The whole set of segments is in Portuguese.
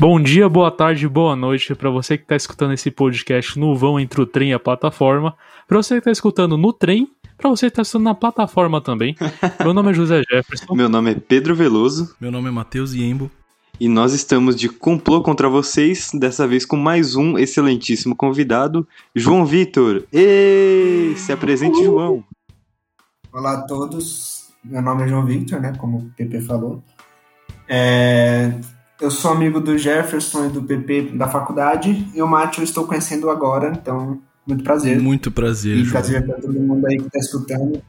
Bom dia, boa tarde, boa noite para você que está escutando esse podcast no vão entre o trem e a plataforma, para você que está escutando no trem, para você que está escutando na plataforma também. Meu nome é José Jefferson. Meu nome é Pedro Veloso. Meu nome é Matheus Iembo. E nós estamos de complô contra vocês, dessa vez com mais um excelentíssimo convidado, João Vitor. E se apresente, João. Olá a todos, meu nome é João Victor, né, como o PP falou. É, eu sou amigo do Jefferson e do PP da faculdade, e o Mátio eu estou conhecendo agora, então, muito prazer. Muito prazer, E João. prazer para todo mundo aí que está escutando.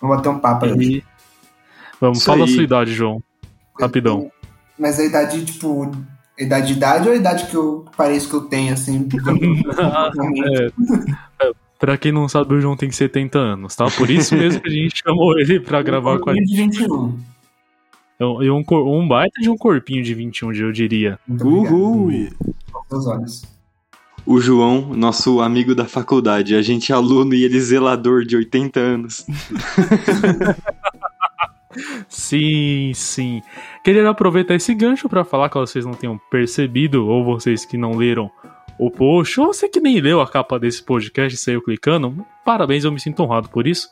Vamos bater um papo aí. E... Vamos, Isso fala a aí. sua idade, João. Rapidão. Mas a idade, tipo, a idade de idade ou a idade que eu pareço que eu tenho, assim? É, pra quem não sabe, o João tem 70 anos, tá? Por isso mesmo que a gente chamou ele pra gravar com a gente. de 21. E um, cor- um baita de um corpinho de 21, eu diria. Uhul! Seus olhos. O João, nosso amigo da faculdade, a gente é aluno e ele zelador de 80 anos. Sim, sim. Queria aproveitar esse gancho pra falar, caso vocês não tenham percebido, ou vocês que não leram o post, ou você que nem leu a capa desse podcast e saiu clicando, parabéns, eu me sinto honrado por isso.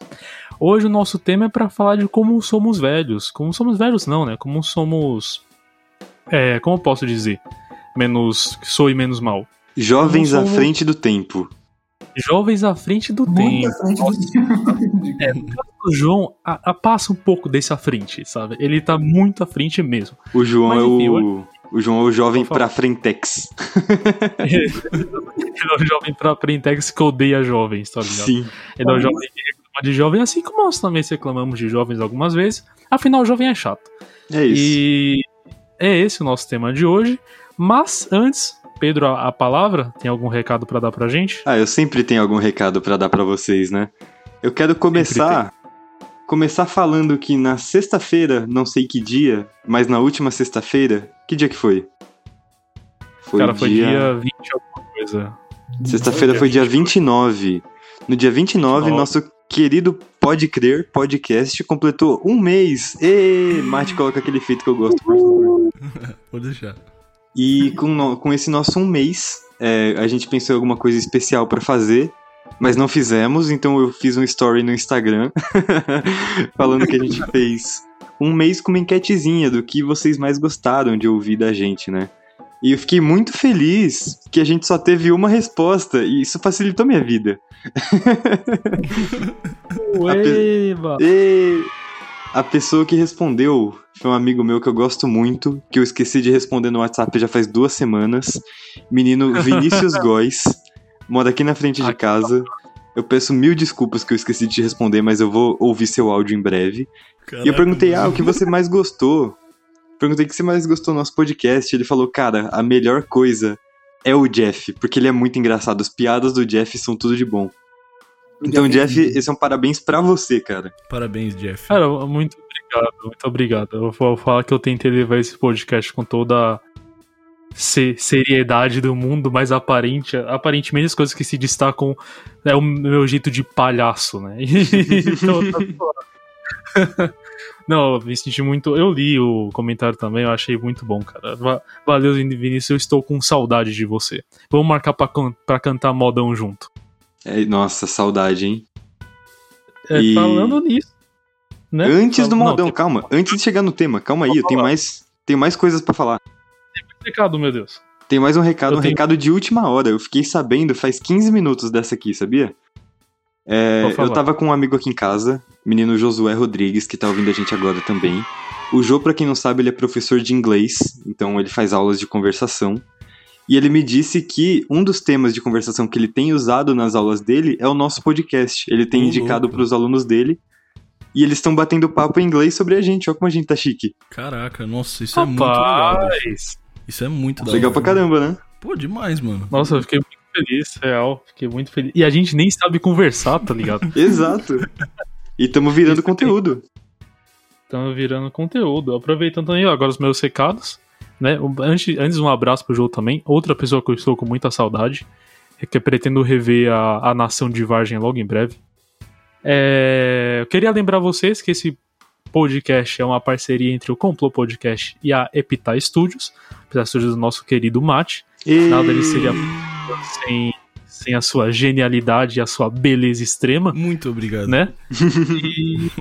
Hoje o nosso tema é pra falar de como somos velhos. Como somos velhos, não, né? Como somos. É, como eu posso dizer? Menos. Sou e menos mal. Jovens Não à somos- frente do tempo. Jovens à frente do Muito tempo. à frente do É, o João a, a passa um pouco desse à frente, sabe? Ele tá muito à frente mesmo. O João Mas, é enfim, o. O João é o jovem pra frentex. Ele é o jovem pra Prentex que odeia jovens, tá ligado? Sim. Ele é o jovem que reclama de jovem, assim como nós também reclamamos de jovens algumas vezes. Afinal, o jovem é chato. É isso. E é esse o nosso tema de hoje. Mas antes, Pedro, a, a palavra, tem algum recado pra dar pra gente? Ah, eu sempre tenho algum recado pra dar pra vocês, né? Eu quero começar começar falando que na sexta-feira, não sei que dia, mas na última sexta-feira, que dia que foi? Foi Cara, foi dia 20 alguma coisa. Sexta-feira foi dia 29. No dia 29, 29. nosso querido Pode Crer podcast completou um mês. E Mate coloca aquele efeito que eu gosto, por favor. Pode deixar. E com, no- com esse nosso um mês, é, a gente pensou em alguma coisa especial pra fazer, mas não fizemos, então eu fiz um story no Instagram falando que a gente fez um mês com uma enquetezinha do que vocês mais gostaram de ouvir da gente, né? E eu fiquei muito feliz que a gente só teve uma resposta e isso facilitou minha vida. Ueba! E a pessoa que respondeu foi um amigo meu que eu gosto muito, que eu esqueci de responder no WhatsApp já faz duas semanas. Menino Vinícius Góes, mora aqui na frente de casa. Eu peço mil desculpas que eu esqueci de te responder, mas eu vou ouvir seu áudio em breve. E eu perguntei, ah, o que você mais gostou? Perguntei o que você mais gostou do nosso podcast. Ele falou, cara, a melhor coisa é o Jeff, porque ele é muito engraçado. As piadas do Jeff são tudo de bom. Então, Jeff, esse é um parabéns pra você, cara. Parabéns, Jeff. Cara, muito obrigado, muito obrigado. Eu vou falar que eu tentei levar esse podcast com toda a se- seriedade do mundo, mas aparente, aparentemente as coisas que se destacam é o meu jeito de palhaço, né? então, tá. Não, eu me senti muito. Eu li o comentário também, eu achei muito bom, cara. Va- Valeu, Vinícius, eu estou com saudade de você. Vamos marcar pra, can- pra cantar modão junto. É, nossa, saudade, hein? É, E- Falando nisso. Né? Antes do Fala- não, modão, tem calma. Antes de chegar no tema, calma aí, eu tenho mais, tenho mais coisas pra falar. Recado, meu Deus. Tem mais um recado, Eu um tenho- recado de última hora. Eu fiquei sabendo faz 15 minutos dessa aqui, sabia? É, eu tava com um amigo aqui em casa, menino Josué Rodrigues, que tá ouvindo a gente agora também. O Jô, pra quem não sabe, ele é professor de inglês, então ele faz aulas de conversação. E ele me disse que um dos temas de conversação que ele tem usado nas aulas dele é o nosso podcast. Ele tem Ô, indicado louco. pros alunos dele. E eles estão batendo papo em inglês sobre a gente. Olha como a gente tá chique. Caraca, nossa, isso é muito legal. bicho. Isso é muito da Legal hora. pra caramba, né? Pô, demais, mano. Nossa, eu fiquei muito feliz, real. Fiquei muito feliz. E a gente nem sabe conversar, tá ligado? Exato. E tamo virando Isso tem- conteúdo. Estamos virando conteúdo. Aproveitando também agora os meus recados. Né? Antes, antes um abraço pro João também. Outra pessoa que eu estou com muita saudade. É que eu pretendo rever a, a Nação de Vargem logo em breve. É, eu queria lembrar vocês que esse Podcast é uma parceria entre o Complô Podcast e a Epita Studios, Epita Studios do nosso querido Mate. E... Nada dele seria sem, sem a sua genialidade e a sua beleza extrema, Muito obrigado. né?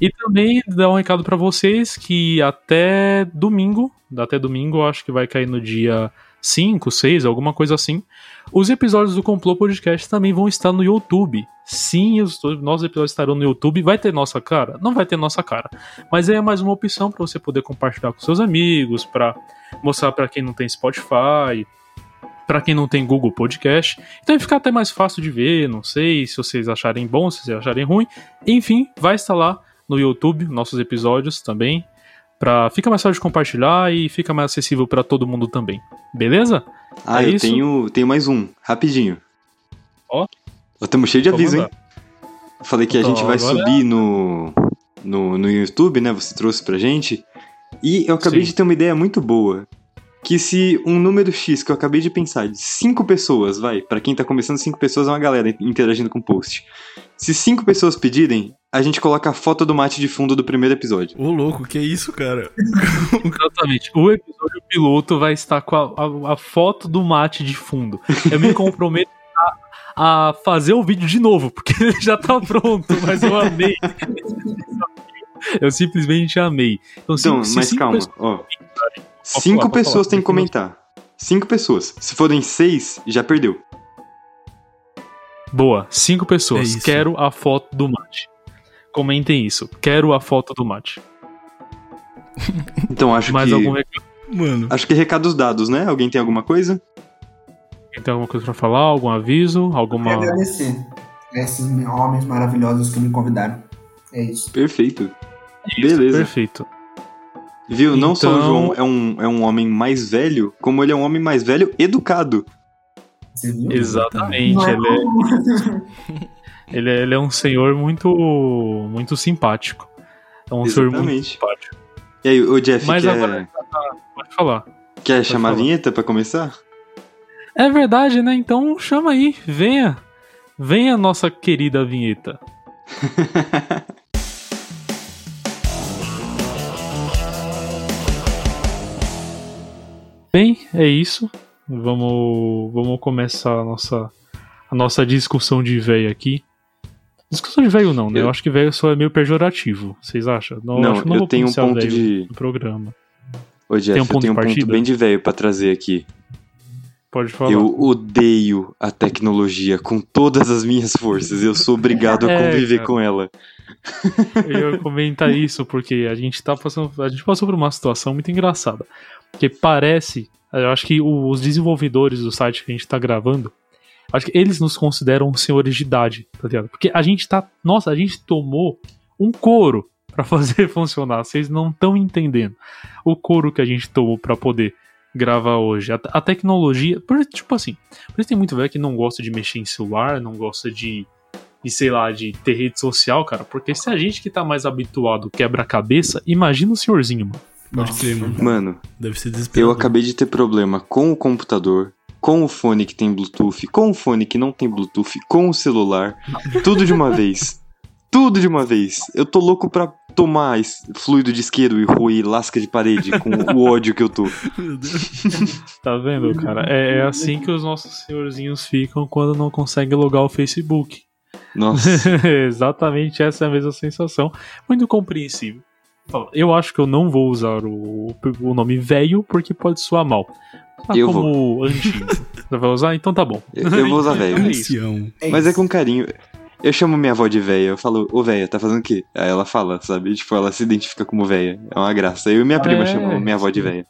E, e também dar um recado pra vocês que até domingo, até domingo, acho que vai cair no dia 5, 6, alguma coisa assim. Os episódios do Complô Podcast também vão estar no YouTube. Sim, os nossos episódios estarão no YouTube. Vai ter nossa cara? Não vai ter nossa cara. Mas é mais uma opção para você poder compartilhar com seus amigos, para mostrar para quem não tem Spotify, para quem não tem Google Podcast. Então ficar até mais fácil de ver. Não sei se vocês acharem bom, se vocês acharem ruim. Enfim, vai estar lá no YouTube nossos episódios também. Pra, fica mais fácil de compartilhar e fica mais acessível para todo mundo também. Beleza? Ah, É eu isso? tenho, tenho mais um, rapidinho. Ó. Estamos cheio de Vamos aviso, hein? Eu falei que a Então, gente vai subir no, no, no YouTube, né? Você trouxe pra gente. E eu acabei Sim. de ter uma ideia muito boa. Que se um número X que eu acabei de pensar, de cinco pessoas, vai, pra quem tá começando, cinco pessoas é uma galera interagindo com o post. Se cinco pessoas pedirem, a gente coloca a foto do mate de fundo do primeiro episódio. Ô, louco, que isso, cara? Exatamente. O episódio piloto vai estar com a, a- a foto do mate de fundo. Eu me comprometo a, a fazer o vídeo de novo, porque ele já tá pronto, mas eu amei. Eu simplesmente amei. Então, se- Então, se mas cinco calma, pessoas- ó. Cinco pode pessoas falar. têm que comentar. Cinco pessoas. Se forem seis, já perdeu. Boa, cinco É pessoas. isso. Quero a foto do mate. Comentem isso. Quero a foto do mate. Então acho Mais que. algum recado? Mano, Acho que recados dados, né? Alguém tem alguma coisa? Tem alguma coisa pra falar? Algum aviso? Quero Alguma. agradecer a esses homens maravilhosos que me convidaram. É isso. Perfeito. Isso, Beleza. Perfeito. Viu? Não só o Então- João é um, é um homem mais velho, como ele é um homem mais velho educado. Você viu? Exatamente. Não é Ele é, ele é, ele é um senhor muito, muito simpático. É um senhor muito Exatamente. simpático. E aí, o Jeff, Mas quer, agora- Pode falar. quer chamar falar. a vinheta pra começar? É verdade, né? Então chama aí. Venha. Venha, nossa querida vinheta. Bem, é isso. Vamos, vamos começar a nossa, a nossa discussão de velho aqui. Discussão de velho não, né? Eu, Eu- acho que velho só é meio pejorativo. Vocês acham? Não, acho que eu vou tenho um ponto de- programa. Ô, Jeff, Tem um eu ponto tenho um ponto bem de velho pra trazer aqui. Pode falar. Eu odeio a tecnologia com todas as minhas forças. Eu sou obrigado a É, conviver cara. com ela. Eu ia comentar isso porque a gente tá passando, a gente passou por uma situação muito engraçada. Porque parece, eu acho que os desenvolvedores do site que a gente tá gravando, acho que eles nos consideram senhores de idade, tá ligado? Porque a gente tá, nossa, a gente tomou um couro pra fazer funcionar. Vocês não estão entendendo o couro que a gente tomou pra poder gravar hoje. A, a tecnologia, por, tipo assim, por isso tem muito velho que não gosta de mexer em celular, não gosta de de, sei lá, de ter rede social, cara, porque se a gente que tá mais habituado quebra a cabeça, imagina o senhorzinho, mano. pode crer, mano. Mano, Deve ser eu desesperador. acabei de ter problema com o computador, com o fone que tem Bluetooth, com o fone que não tem Bluetooth, com o celular. Tudo de uma vez. Tudo de uma vez. Eu tô louco pra tomar esse fluido de isqueiro e roer lasca de parede com o ódio que eu tô. Tá vendo, cara? É, é assim que os nossos senhorzinhos ficam quando não conseguem logar o Facebook. Nossa. Exatamente essa é a mesma sensação. Muito compreensível. Eu acho que eu não vou usar o, o nome velho porque pode soar mal. Ah, Eu como antigo. Você vai usar? Então tá bom. Eu, eu vou usar velho. É. Ancião. Mas é com carinho. Eu chamo minha avó de véia, eu falo, ô véia, tá fazendo o quê? Aí ela fala, sabe? Tipo, ela se identifica como véia. É uma graça. Eu e minha prima É, chamam minha avó de véia.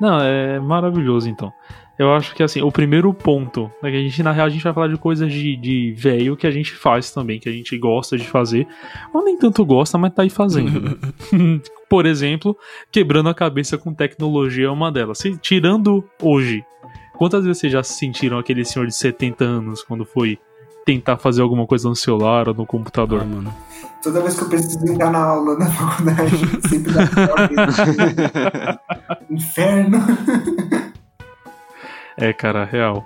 Não, é maravilhoso então. Eu acho que assim, o primeiro ponto, né, que a gente, na real, a gente vai falar de coisas de, de velho que a gente faz também, que a gente gosta de fazer, ou nem tanto gosta, mas tá aí fazendo. Por exemplo, quebrando a cabeça com tecnologia é uma delas. Se- tirando hoje, quantas vezes vocês já se sentiram aquele senhor de 70 anos quando foi tentar fazer alguma coisa no celular ou no computador? Ah, mano. Toda vez que eu preciso entrar na aula na faculdade, sempre dá inferno. É, cara, real.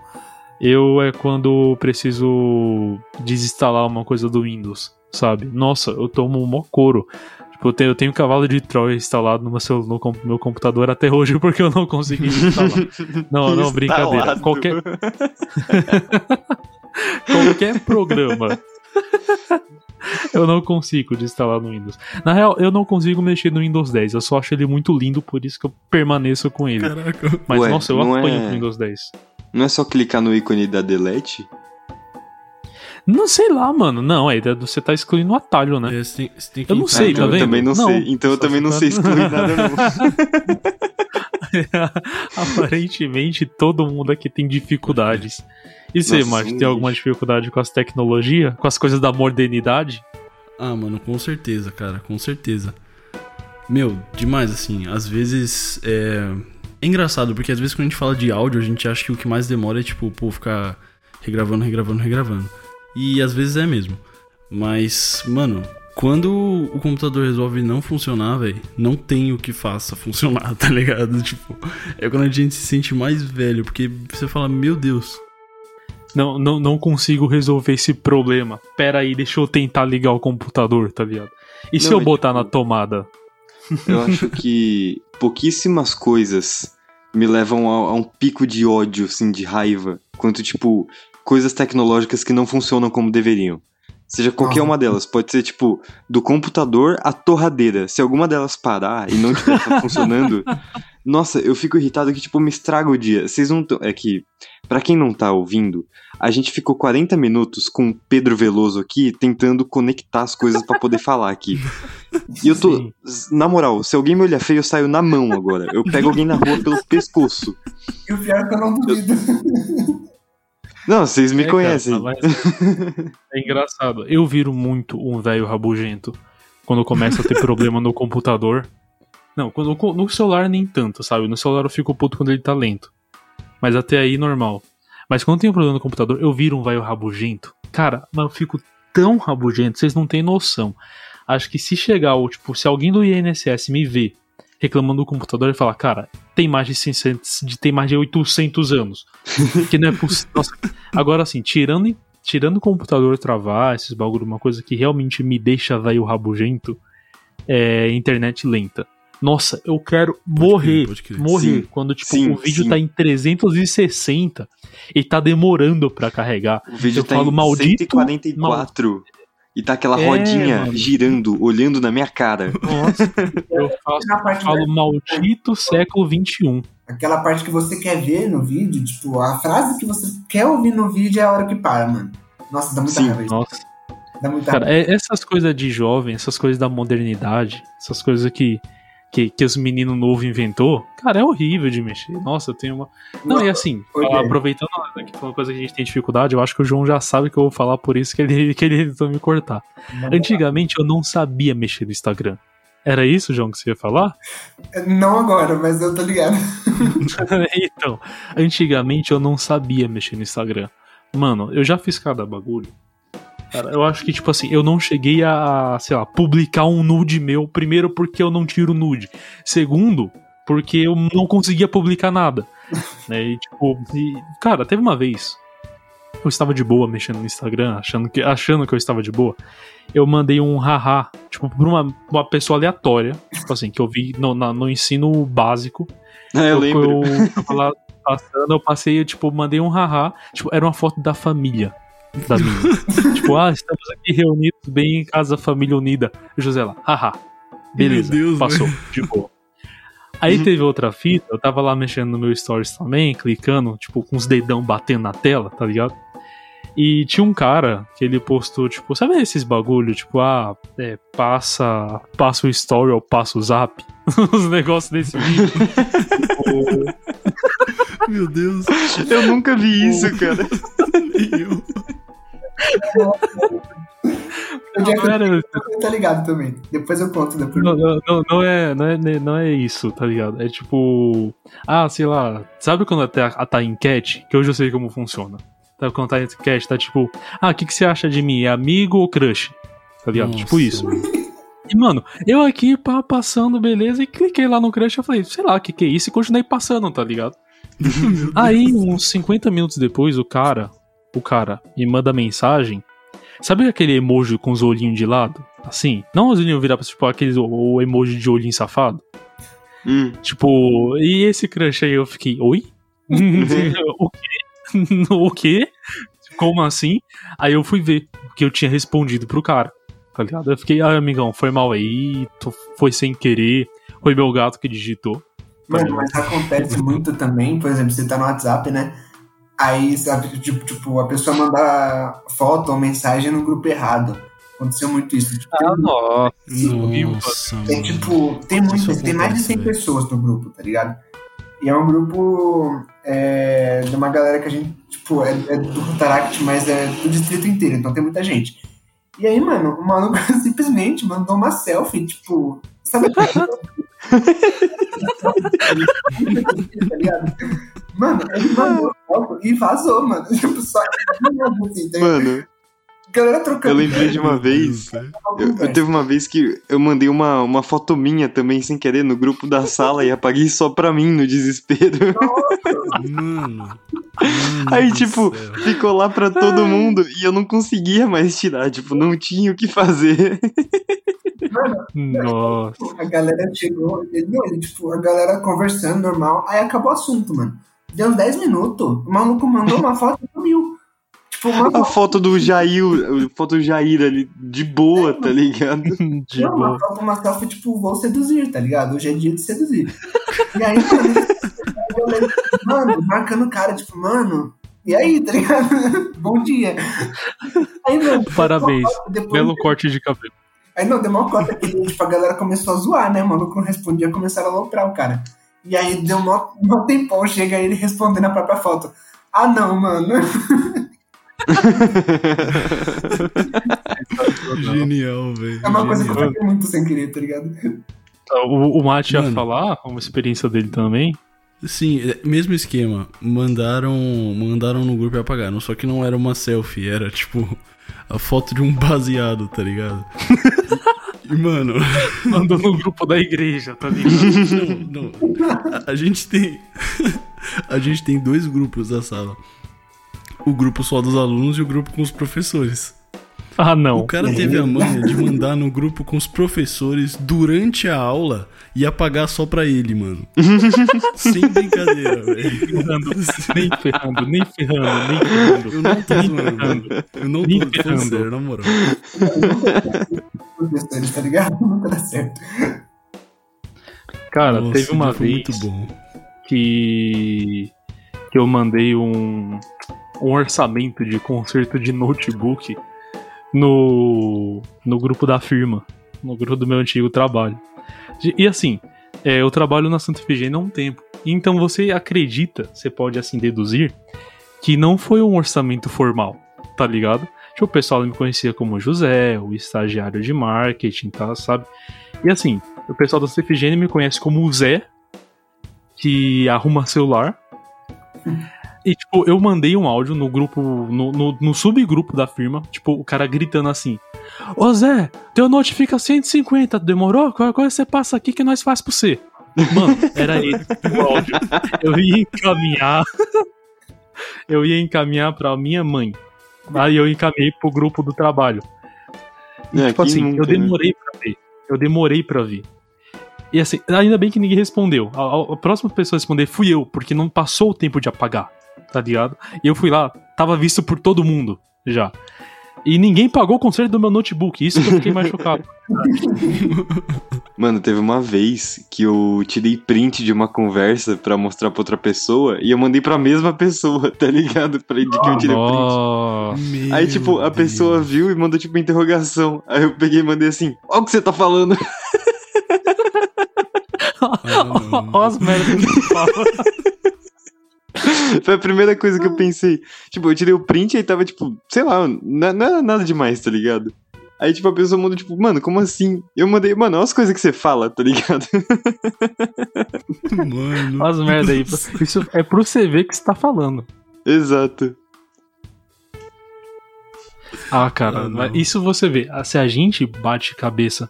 Eu é quando preciso desinstalar uma coisa do Windows. sabe? Nossa, eu tomo um mó couro. Tipo, eu tenho, eu tenho um cavalo de Troia instalado no meu, no meu computador até hoje porque eu não consegui instalar. Não, não, brincadeira. Qualquer, qualquer programa. Eu não consigo de instalar no Windows. Na real, eu não consigo mexer no Windows 10. Eu só acho ele muito lindo, por isso que eu permaneço com ele. Caraca. Mas Ué, nossa, eu não apanho é- com o Windows 10. Não é só clicar no ícone da delete? Não sei lá, mano. Não, é, você tá excluindo o atalho, né? É, você tem, você tem que Eu não sei, então tá eu vendo? também não, Não, sei. Então eu também não sei excluir nada, não. Aparentemente todo mundo aqui tem dificuldades. E você, Márcio, tem alguma dificuldade com as tecnologias? Com as coisas da modernidade? Ah, mano, com certeza, cara, com certeza. Meu, demais, assim, às vezes é... é engraçado, porque às vezes quando a gente fala de áudio, a gente acha que o que mais demora é, tipo, pô, ficar regravando, regravando, regravando. E às vezes é mesmo. Mas, mano, quando o computador resolve não funcionar, velho, não tem o que faça funcionar, tá ligado? Tipo, é quando a gente se sente mais velho, porque você fala, meu Deus, Não, não, não consigo resolver esse problema. Pera aí, deixa eu tentar ligar o computador, tá ligado? E se Não, eu é botar tipo- na tomada? Eu acho que pouquíssimas coisas me levam a, a um pico de ódio, assim, de raiva. Quanto, tipo, coisas tecnológicas que não funcionam como deveriam. Seja qualquer uma delas. Pode ser, tipo, do computador à torradeira. Se alguma delas parar e não estiver funcionando. Nossa, eu fico irritado que, tipo, me estraga o dia. Vocês não tão... É que, pra quem não tá ouvindo, a gente ficou 40 minutos com o Pedro Veloso aqui tentando conectar as coisas pra poder falar aqui. E eu tô. Sim. Na moral, se alguém me olhar feio, eu saio na mão agora. Eu pego alguém na rua pelo pescoço. E o pior é que eu não duvido. Não, vocês me É, cara, conhecem. mas é engraçado. Eu viro muito um velho rabugento quando começa a ter problema no computador. Não, quando, no celular nem tanto, sabe? No celular eu fico puto quando ele tá lento. Mas até aí normal. Mas quando tem um problema no computador, eu viro um velho rabugento. Cara, mas eu fico tão rabugento, vocês não têm noção. Acho que se chegar, ou, tipo, se alguém do INSS me ver reclamando do computador e falar, cara, tem mais de 600, de- tem mais de 800 anos. Que não é possível. Nossa, Agora assim, tirando, tirando o computador travar, esses bagulho, uma coisa que realmente me deixa velho rabugento é internet lenta. Nossa, eu quero morrer. pode crer. Morrer. Sim. Quando tipo, Sim, o vídeo sim. tá em 360 e tá demorando pra carregar. O vídeo Eu tá falo, em maldito, 144. E tá aquela É, rodinha mano. girando, olhando na minha cara. Nossa, eu faço, falo maldito século um. XXI. Aquela parte que você quer ver no vídeo, tipo, a frase que você quer ouvir no vídeo é a hora que para, mano. Nossa, dá muita Sim, raiva. Nossa. Dá muita Cara, raiva. é- essas coisas de jovem, essas coisas da modernidade, essas coisas que, que, que os meninos novos inventou, cara, é horrível de mexer. Nossa, eu tenho uma. Não, e assim, Guilherme. aproveitando que foi uma coisa que a gente tem dificuldade, eu acho que o João já sabe que eu vou falar por isso que ele, que ele tentou me cortar. Antigamente eu não sabia mexer no Instagram. Era isso, João, que você ia falar? Não agora, mas eu tô ligado. então, antigamente eu não sabia mexer no Instagram. Mano, eu já fiz cada bagulho. Cara, eu acho que, tipo assim, eu não cheguei a, sei lá, publicar um nude meu. Primeiro, porque eu não tiro nude. Segundo, porque eu não conseguia publicar nada. né? E, tipo, e, cara, teve uma vez. Eu estava de boa mexendo no Instagram, achando que, achando que eu estava de boa. Eu mandei um haha, tipo, pra uma, uma pessoa aleatória. Tipo assim, que eu vi no, na- no ensino básico. Ah, eu lembro. Eu, eu tava lá passando, eu passei, eu, tipo, mandei um haha. Tipo, era uma foto da família da minha. tipo, ah, estamos aqui reunidos bem em casa, família unida. José lá, haha. Beleza, Meu Deus, passou, de boa. Aí teve outra fita, eu tava lá mexendo no meu stories também, clicando, tipo, com os dedão batendo na tela, tá ligado? E tinha um cara que ele postou, tipo, sabe esses bagulho, tipo, ah, é, passa, passa o story ou passa o zap? Os negócios desse vídeo. Tipo, Meu Deus. Eu nunca vi isso, cara. nem eu. O não, que era- eu tô ligado também. Depois eu conto depois. não, não, não, não é, não, é, não é isso, tá ligado? É tipo. Ah, sei lá. Sabe quando tá, a tá enquete? Que hoje eu sei como funciona. Sabe quando tá enquete, tá tipo. Ah, o que, que você acha de mim? É amigo ou crush? Tá ligado? Nossa, tipo isso. E, mano, eu aqui pá, passando, beleza, e cliquei lá no crush. Eu falei, sei lá, o que, que é isso? E continuei passando, tá ligado? Aí, uns 50 minutos depois, o cara, o cara me manda mensagem Sabe aquele emoji com os olhinhos de lado? Assim? Não os olhinhos virados, tipo aqueles, o emoji de olhinho safado. Hum. Tipo, e esse crush aí eu fiquei, oi? o quê? o quê? Como assim? Aí eu fui ver que eu tinha respondido pro cara, tá ligado? Eu fiquei, ah, amigão, foi mal aí, tu- foi sem querer, foi meu gato que digitou. Mano, mas acontece muito também, por exemplo, você tá no WhatsApp, né? Aí, sabe, tipo, tipo, a pessoa manda foto ou mensagem no grupo errado. Aconteceu muito isso. Tipo, Ah, nossa. Nossa, tem, tipo, tem, muito, tem mais de acontece, 100 velho. pessoas no grupo, tá ligado? E é um grupo é, de uma galera que a gente, tipo, é, é do Rotaract, mas é do distrito inteiro, então tem muita gente. E aí, mano, o maluco simplesmente mandou uma selfie, tipo, sabe? tá ligado? Mano, ele mandou foto e vazou, mano. Tipo, só assim, ligado? Mano, A galera eu trocando. lembrei de uma vez. Eu, eu teve uma vez que eu mandei uma, uma foto minha também, sem querer, no grupo da sala e apaguei só pra mim, no desespero. Mano. Mano Aí, tipo, céu. ficou lá pra todo mundo e eu não conseguia mais tirar, tipo, não tinha o que fazer. Nossa. A galera chegou, ele, não, ele, tipo, a galera conversando normal, aí acabou o assunto, mano. Deu uns 10 minutos, o maluco mandou uma foto e sumiu. Tipo, uma A foto, do Jair, a foto do Jair ali, de boa, tá ligado? De não, uma boa. foto, uma selfie, tipo, vou seduzir, tá ligado? Hoje é dia de seduzir. E aí, mano, marcando o cara, tipo, mano, e aí, tá ligado? Bom dia. Aí, mano, Parabéns. depois, Belo corte de cabelo. Aí não, deu uma cota que tipo, a galera começou a zoar, né? O maluco não respondia, começaram a aloprar o cara. E aí deu mó, mó tempão, chega ele respondendo a própria foto. Ah não, mano. Genial, velho. É uma coisa que eu Genial. muito sem querer, tá ligado? O, o Mate ia falar uma experiência dele também. Sim, é, mesmo esquema. Mandaram, mandaram no grupo e apagaram. Só que não era uma selfie, era tipo a foto de um baseado, tá ligado? E, mano, Mandou no grupo da igreja, tá ligado? não, não. A, a gente tem. A gente tem dois grupos da sala. O grupo só dos alunos e o grupo com os professores. Ah, não. O cara teve a manha de mandar no grupo com os professores durante a aula e apagar só pra ele, mano. Sem brincadeira, velho. Nem ferrando, nem ferrando, nem ferrando. Eu não tô zoando, mano. Eu não tô ferrando. na moral. Professores, tá ligado? Nunca dá certo. Cara, Nossa, teve uma vez muito bom. que, que eu mandei um, um orçamento de conserto de notebook no, no grupo da firma, no grupo do meu antigo trabalho. E, e assim, é, eu trabalho na Santa Efigênia há um tempo. Então você acredita, você pode assim deduzir, que não foi um orçamento formal, tá ligado? O pessoal me conhecia como José, o estagiário de marketing, tá, sabe? E assim, o pessoal da Efigênia me conhece como o Zé, que arruma celular. E, tipo, eu mandei um áudio no grupo, no, no, no subgrupo da firma, tipo, o cara gritando assim: Ô Zé, teu note fica 150, demorou? Qualquer coisa você passa aqui que nós faz pra você. Mano, era ele o áudio. Eu ia encaminhar. eu ia encaminhar pra minha mãe. Aí eu encaminhei pro grupo do trabalho. É, Tipo assim, nunca, eu né? demorei pra ver. Eu demorei pra ver. E assim, ainda bem que ninguém respondeu. A, a- a próxima pessoa a responder fui eu, porque não passou o tempo de apagar, tá ligado? E eu fui lá, tava visto por todo mundo já. E ninguém pagou o conserto do meu notebook, isso que eu fiquei mais chocado. Mano, teve uma vez que eu tirei print de uma conversa pra mostrar pra outra pessoa e eu mandei pra mesma pessoa, tá ligado? Pra de que eu tirei o print. Nossa. Meu Aí, tipo, a pessoa Deus. viu e mandou, tipo, interrogação. Aí eu peguei e mandei assim, ó o que você tá falando. Olha as merdas que fala. Foi a primeira coisa que eu pensei. Tipo, eu tirei o print e aí tava, tipo, sei lá, não, era nada demais, tá ligado? Aí, tipo, a pessoa mandou, tipo, mano, como assim? Eu mandei, mano, olha as coisas que você fala, tá ligado? Mano. Olha as merdas aí. Isso é pro você ver que você tá falando. Exato. Ah, cara, Ah, isso você vê. Ah, Se a gente bate cabeça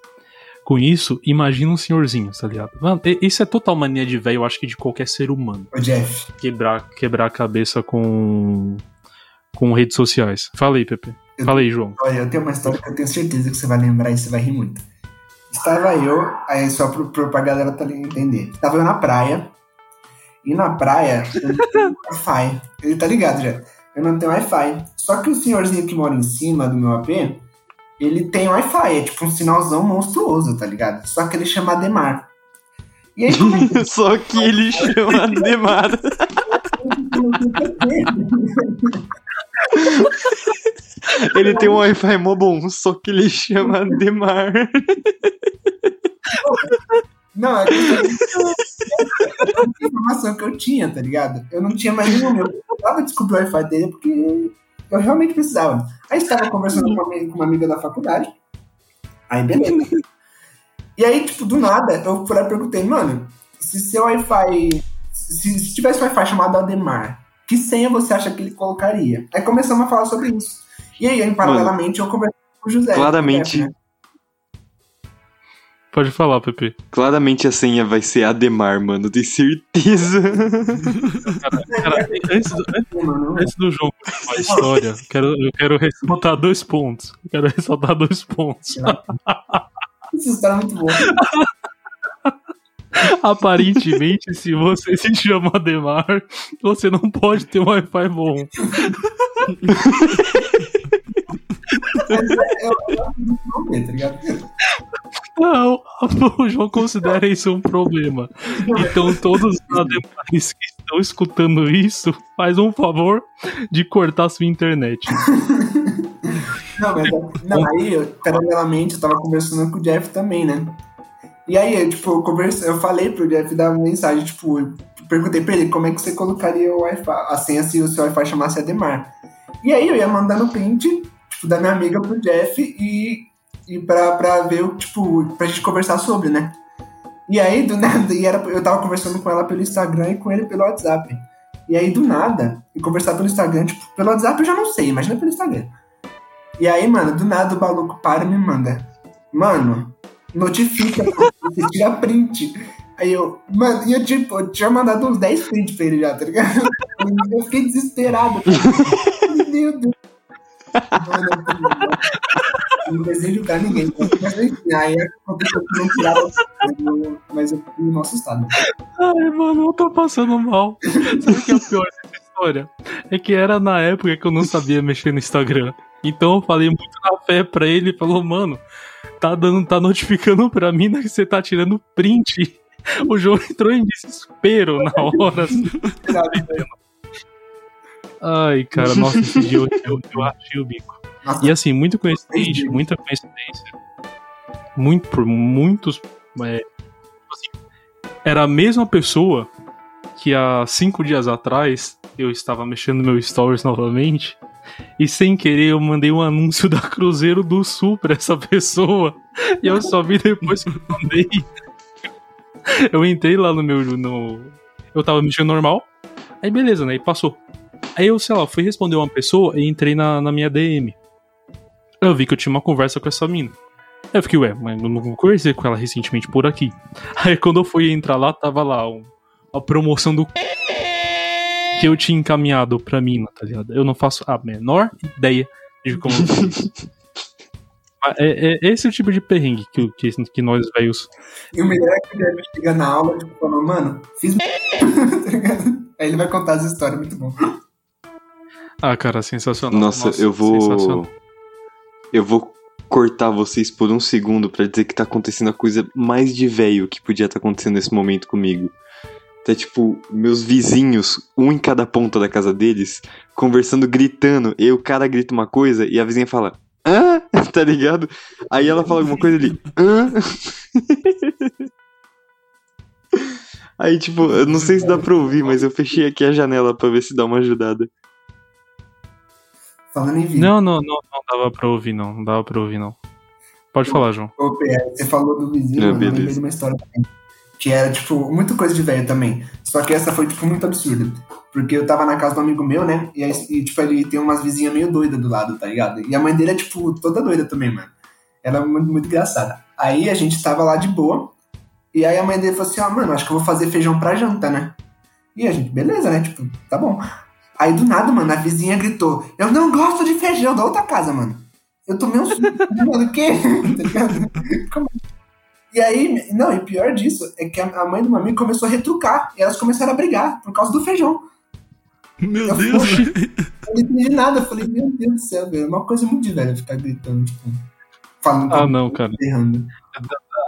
com isso, imagina um senhorzinho, tá ligado? Mano, e- isso é total mania de velho, eu acho que de qualquer ser humano. Ô, Jeff, Quebrar, quebrar a cabeça com, com redes sociais. Fala aí, Pepe. Eu, Fala aí, João. Olha, eu tenho uma história que eu tenho certeza que você vai lembrar e você vai rir muito. Estava eu, aí só pro, pro, pra galera tá entender. Estava eu na praia, e na praia eu não Wi-Fi. Ele tá ligado já. Eu não tenho Wi-Fi. Só que o senhorzinho que mora em cima do meu AP, ele tem Wi-Fi. É tipo um sinalzão monstruoso, tá ligado? Só que ele chama Ademar. E aí, é Só que ele chama Ademar. Ele tem um Wi-Fi mó bom, só que ele chama Ademar. Não, é que a informação que eu tinha, tá ligado? Eu não tinha mais nenhum. Eu precisava descobrir o Wi-Fi dele porque eu realmente precisava. Aí estava conversando com uma, amiga- com uma amiga da faculdade. Aí, beleza. E aí, tipo, do nada, eu fui lá e perguntei, mano, se seu Wi-Fi. Se, se tivesse um Wi-Fi chamado Ademar, que senha você acha que ele colocaria? Aí começamos a falar sobre isso. E aí, paralelamente, eu conversei com o José. Claramente. né? Pode falar, Pepe. Claramente a senha vai ser Ademar, mano, tenho certeza. Cara, antes, do- antes- do contar a história, eu quero, eu quero ressaltar dois pontos. Eu quero ressaltar dois pontos. Essa história é muito boa. Aparentemente, se você se chama Ademar, você não pode ter um Wi-Fi bom. Mas eu, eu acredito que não o João considera isso um problema. Então, todos os Ademares que estão escutando isso, faz um favor de cortar sua internet. Não, mas não, aí, eu, paralelamente, eu tava conversando com o Jeff também, né? E aí, eu, tipo, eu, conversei, eu falei pro Jeff dar uma mensagem, tipo, perguntei pra ele como é que você colocaria o Wi-Fi, a senha se o seu Wi-Fi chamasse Ademar. E aí eu ia mandando print, tipo, da minha amiga pro Jeff e, e pra, pra ver, o, tipo, pra gente conversar sobre, né? E aí, do nada, e era, eu tava conversando com ela pelo Instagram e com ele pelo WhatsApp. E aí, do nada, e conversar pelo Instagram, tipo, pelo WhatsApp eu já não sei, imagina pelo Instagram. E aí, mano, do nada o maluco para e me manda. Mano, notifica, você tira print. Aí eu, mano, e eu tipo, eu tinha mandado uns 10 prints pra ele já, tá ligado? Eu fiquei desesperado. Meu Deus. Não desejo julgar ninguém. Mas enfim, aí aconteceu que não tirava, mas eu fui no assustado. Ai, mano, eu tô passando mal. Sabe o que é o pior dessa história? É que era na época que eu não sabia mexer no Instagram. Então eu falei muito na fé pra ele e falou, mano, tá dando, tá notificando pra mim né, que você tá tirando print. O João entrou em desespero na hora. assim. Ai, cara, nossa, esse dia eu, eu, eu achei o bico. Nossa, E assim, muito coincidente, muita coincidência. Muito, por muitos. é, assim, era a mesma pessoa que há cinco dias atrás eu estava mexendo no meu stories novamente. E sem querer eu mandei um anúncio da Cruzeiro do Sul pra essa pessoa. E eu só vi depois que eu mandei. Eu entrei lá no meu. No... Eu tava mexendo normal. Aí beleza, né? E passou. Aí eu, sei lá, fui responder uma pessoa e entrei na, na minha DM. Eu vi que eu tinha uma conversa com essa mina. Aí eu fiquei, ué, mas eu não conversei com ela recentemente por aqui. Aí quando eu fui entrar lá, tava lá um, a promoção do que eu tinha encaminhado pra mina, tá ligado? Eu não faço a menor ideia de como. Mas é, é esse o tipo de perrengue que, que, que nós velhos. E o melhor é que o Jeff chega na aula, tipo, falando, mano, fiz. tá? Aí ele vai contar as histórias, muito bom. Ah, cara, sensacional. Nossa, eu vou. Eu vou cortar vocês por um segundo pra dizer que tá acontecendo a coisa mais de velho que podia estar acontecendo nesse momento comigo. Tá tipo, meus vizinhos, um em cada ponta da casa deles, conversando, gritando. E o cara grita uma coisa e a vizinha fala, hã? Tá ligado? Aí ela fala alguma coisa ali, hã? Aí, tipo, eu não sei se dá pra ouvir, mas eu fechei aqui a janela pra ver se dá uma ajudada. Falando em vídeo. Não, não, não, não dava pra ouvir, não. Não dava pra ouvir, não. Pode falar, João. Você falou do vizinho, Ah, mano, eu lembrei de uma história também. Que era, tipo, muita coisa de velho também. Só que essa foi, tipo, muito absurda. Porque eu tava na casa do amigo meu, né? E, aí, e, tipo, ele tem umas vizinhas meio doidas do lado, tá ligado? E a mãe dele é, tipo, toda doida também, mano. Ela é muito, muito engraçada. Aí a gente tava lá de boa. E aí a mãe dele falou assim, ó, mano, acho que eu vou fazer feijão pra janta, né? E a gente, beleza, né? Tipo, tá bom. Aí do nada, mano, a vizinha gritou: Eu não gosto de feijão da outra casa, mano. Eu tomei um susto. mano, o quê? tá ligado? Como? E aí, não, e pior disso é que a mãe do meu amigo começou a retrucar. E elas começaram a brigar por causa do feijão. Meu Eu Deus. Eu não entendi nada. Eu falei, meu Deus do céu, velho. É uma coisa muito de velho ficar gritando, tipo. Falando. Ah, não, cara. Errando.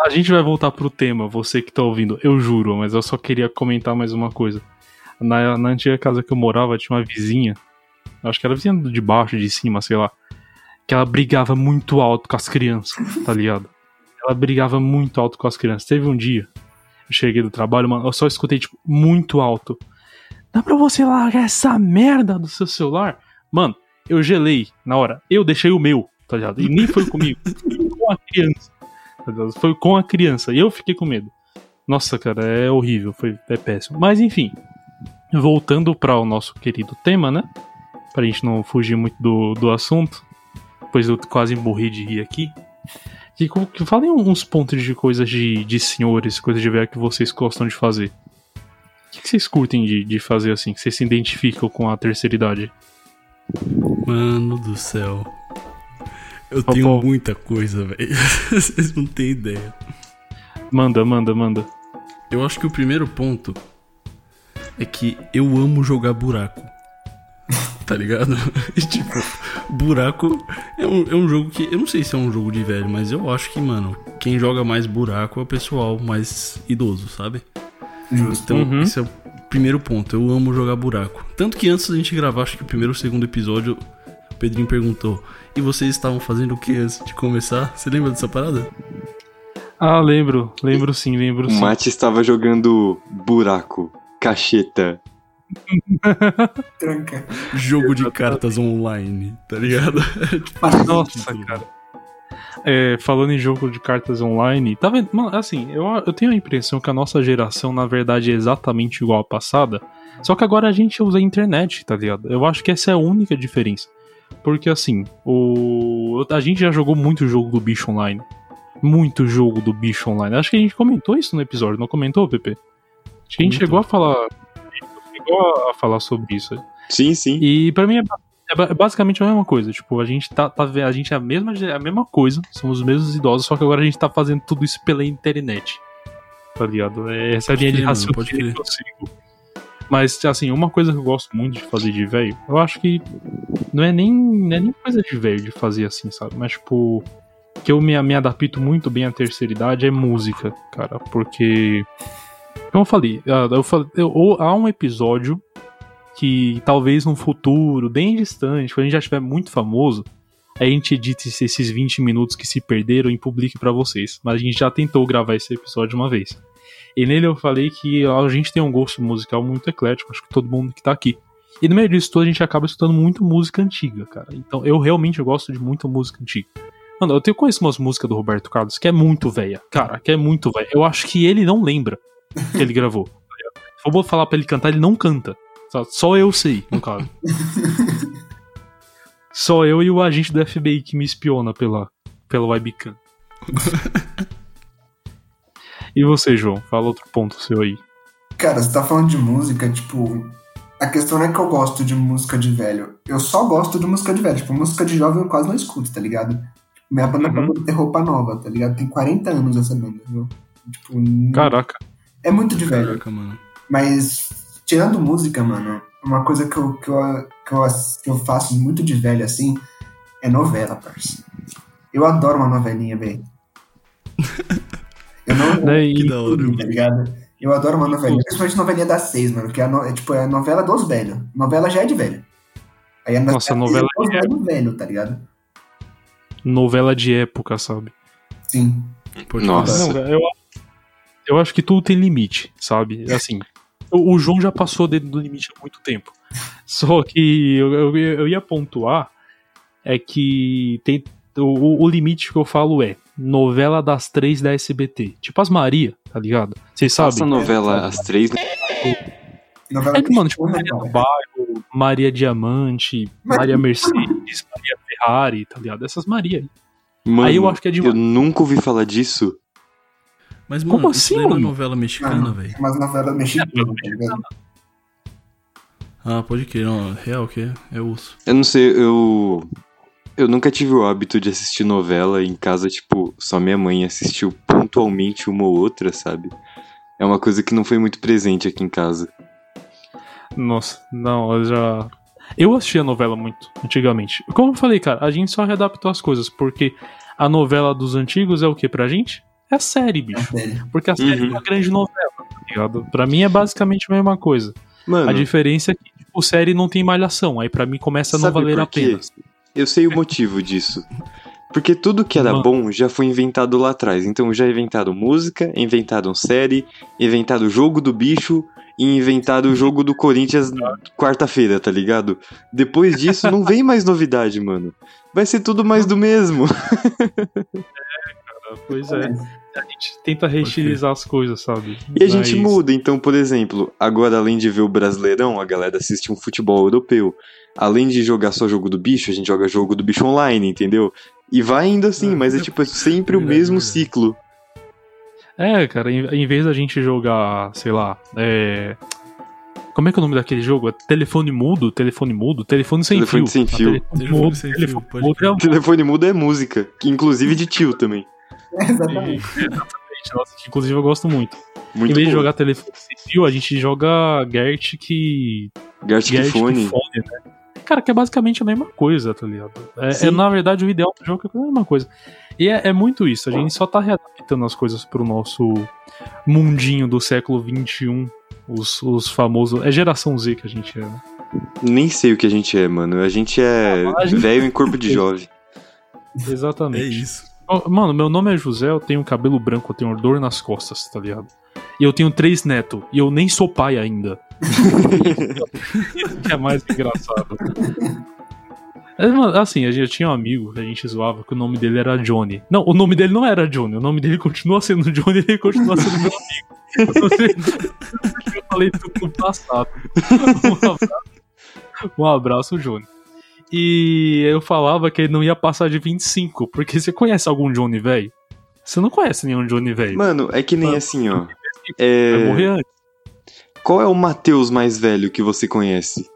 A gente vai voltar pro tema, você que tá ouvindo, eu juro, mas eu só queria comentar mais uma coisa. Na, na antiga casa que eu morava, tinha uma vizinha, acho que era vizinha de baixo, de cima, sei lá, que ela brigava muito alto com as crianças, tá ligado? Ela brigava muito alto com as crianças. Teve um dia, eu cheguei do trabalho, mano, eu só escutei, tipo, muito alto. Dá pra você largar essa merda do seu celular? Mano, eu gelei na hora. Eu deixei o meu, tá ligado? E nem foi comigo. Foi com a criança. tá ligado? Foi com a criança. E eu fiquei com medo. Nossa, cara, é horrível. Foi, é péssimo. Mas enfim. Voltando para o nosso querido tema, né? Pra gente não fugir muito do, do assunto. Pois eu quase morri de rir aqui. Que, que falem uns pontos de coisas de, de senhores, coisas de velho que vocês gostam de fazer. O que, que vocês curtem de, de fazer assim? Que vocês se identificam com a terceira idade? Mano do céu. Eu Pô, tenho pô. muita coisa, velho. Vocês não têm ideia. Manda, manda, manda. Eu acho que o primeiro ponto é que eu amo jogar buraco. Tá ligado? E, tipo, buraco é um, é um jogo que. Eu não sei se é um jogo de velho, mas eu acho que, mano, quem joga mais buraco é o pessoal mais idoso, sabe? Justo. Então, Uhum. esse é o primeiro ponto. Eu amo jogar buraco. Tanto que antes da gente gravar, acho que o primeiro ou segundo episódio, o Pedrinho perguntou: E vocês estavam fazendo o que antes de começar? Você lembra dessa parada? Ah, lembro. Lembro sim, lembro O sim. Mate estava jogando buraco, cacheta. Tranca. Jogo de cartas online, tá ligado? Nossa, cara. É, falando em jogo de cartas online, tá vendo? Mano, assim, eu, eu tenho a impressão que a nossa geração, na verdade, é exatamente igual à passada. Só que agora a gente usa a internet, tá ligado? Eu acho que essa é a única diferença. Porque assim, o. A gente já jogou muito jogo do bicho online. Muito jogo do bicho online. Acho que a gente comentou isso no episódio, não comentou, Pepe? Acho que a gente chegou a falar. Chegou a falar sobre isso. Sim, sim. E pra mim é, é é basicamente a mesma coisa. Tipo, a gente tá, tá a gente é a mesma, ge- a mesma coisa, somos os mesmos idosos, só que agora a gente tá fazendo tudo isso pela internet. Tá ligado? É Essa é a linha de raciocínio que eu sigo. Mas, assim, uma coisa que eu gosto muito de fazer de velho, eu acho que não é nem, não é nem coisa de velho de fazer assim, sabe? Mas, tipo, que eu me, me adapto muito bem à terceira idade é música, cara. Porque, como eu falei, ah, eu falei há um episódio que talvez num futuro bem distante, quando a gente já estiver muito famoso, a gente esse- esses 20 minutos que se perderam e publique pra vocês. Mas a gente já tentou gravar esse episódio uma vez. E nele eu falei que a gente tem um gosto musical muito eclético, acho que todo mundo que tá aqui. E no meio disso tudo a gente acaba escutando muito música antiga, cara. Então eu realmente gosto de muita música antiga. Mano, eu tenho conheço umas músicas do Roberto Carlos que é muito velha. Cara, que é muito velha. Eu acho que ele não lembra que ele gravou. Se eu vou falar pra ele cantar, ele não canta. Só- Só eu sei, no caso. Só eu e o agente do FBI que me espiona pela, pela webcam. e você, João? Fala outro ponto seu aí. Cara, você tá falando de música, tipo. A questão não é que eu gosto de música de velho. Eu só gosto de música de velho. Tipo, música de jovem eu quase não escuto, tá ligado? Minha banda Uhum. acabou de ter roupa nova, tá ligado? Tem 40 anos essa banda, viu? Tipo, Caraca. É muito de velho. Caraca, mano. Mas, tirando música, mano, uma coisa que eu, que eu, que eu, que eu faço muito de velho assim é novela, parça. Eu adoro uma novelinha, velho. Eu não. Daí, Que da hora, Tá ligado? Eu adoro uma novelinha, principalmente novelinha das seis, mano, que é, a no- é tipo é a novela dos velhos. Novela já é de velho. Aí a Nossa, é novela dos é- velho, velho, tá ligado? novela de época, sabe? Sim. Pode Nossa. Não, eu, eu acho que tudo tem limite, sabe? Assim, o, o João já passou dentro do limite há muito tempo. Só que eu, eu, eu ia pontuar é que tem o, o limite que eu falo é novela das três da SBT. Tipo as Maria, tá ligado? Vocês Essa sabem? novela, as três, né? Novela É que, mano, tipo, Maria do. Bairro, Maria Diamante, Mas- Maria Mercedes, Maria Ferrari, tá ligado? Essas Maria aí. Mano, Aí eu acho que é demais. eu nunca ouvi falar disso. Mas, Como mano, isso assim, não é mano? novela mexicana, velho. Umas novelas mexicanas, tá ligado? Ah, pode crer, não, real que é, é osso. Eu não sei, eu. Eu nunca tive o hábito de assistir novela em casa, tipo, só minha mãe assistiu pontualmente uma ou outra, sabe? É uma coisa que não foi muito presente aqui em casa. Nossa, não, eu já. Eu assistia novela muito, antigamente. Como eu falei, cara, a gente só readaptou as coisas, porque a novela dos antigos é o que pra gente? É a série, bicho. Porque a série Uhum. é uma grande novela, tá ligado? Pra mim é basicamente a mesma coisa. Mano, A diferença é que, tipo, série não tem malhação. Aí pra mim começa a não valer a pena. eu sei o motivo disso. Porque tudo que era Mano. bom já foi inventado lá atrás. Então já inventaram música, inventaram série, inventaram o jogo do bicho e inventaram o jogo do Corinthians quarta-feira, tá ligado? Depois disso não vem mais novidade, mano. Vai ser tudo mais do mesmo. Pois é. A gente tenta reestilizar as coisas, sabe? E a gente Mas- muda, então, por exemplo, agora além de ver o Brasileirão, a galera assiste um futebol europeu. Além de jogar só jogo do bicho, a gente joga jogo do bicho online, entendeu? E vai indo assim, Ah, mas é tipo é sempre o verdade, mesmo ciclo. É, cara, em, em vez da gente jogar, sei lá, é. Como é que é o nome daquele jogo? É telefone mudo? Telefone mudo? Telefone sem Telefone fio. sem Ah, fio. Telefone, Telefone mudo, sem telefone fio, é Telefone mudo é música, que inclusive de tio também. Exatamente. Exatamente, nossa, que inclusive eu gosto muito. Muito em vez de bom. jogar telefone fio, a gente joga Gert que. Gert Fone. que fone, né? Cara, que é basicamente a mesma coisa, tá ligado? É, é, na verdade, o ideal do jogo é a mesma coisa. E é, é muito isso, a gente só tá readaptando as coisas pro nosso mundinho do século XXI. Os, os famosos. É geração Z que a gente é, né? Nem sei o que a gente é, mano. A gente é a gente- velho em corpo de jovem. Exatamente. É isso. Mano, meu nome é José, eu tenho cabelo branco, eu tenho dor nas costas, tá ligado? E eu tenho três netos, e eu nem sou pai ainda. Isso que é mais engraçado. É, assim, a gente tinha um amigo que a gente zoava que o nome dele era Johnny. Não, o nome dele não era Johnny, o nome dele continua sendo Johnny, ele continua sendo meu amigo. Eu falei tudo no passado. Um abraço, um abraço, Johnny. E eu falava que ele não ia passar de 25, porque você conhece algum Johnny velho? Você não conhece nenhum Johnny velho. Mano, é que nem assim, ó. Vai É... morrer antes. Qual é o Matheus mais velho que você conhece?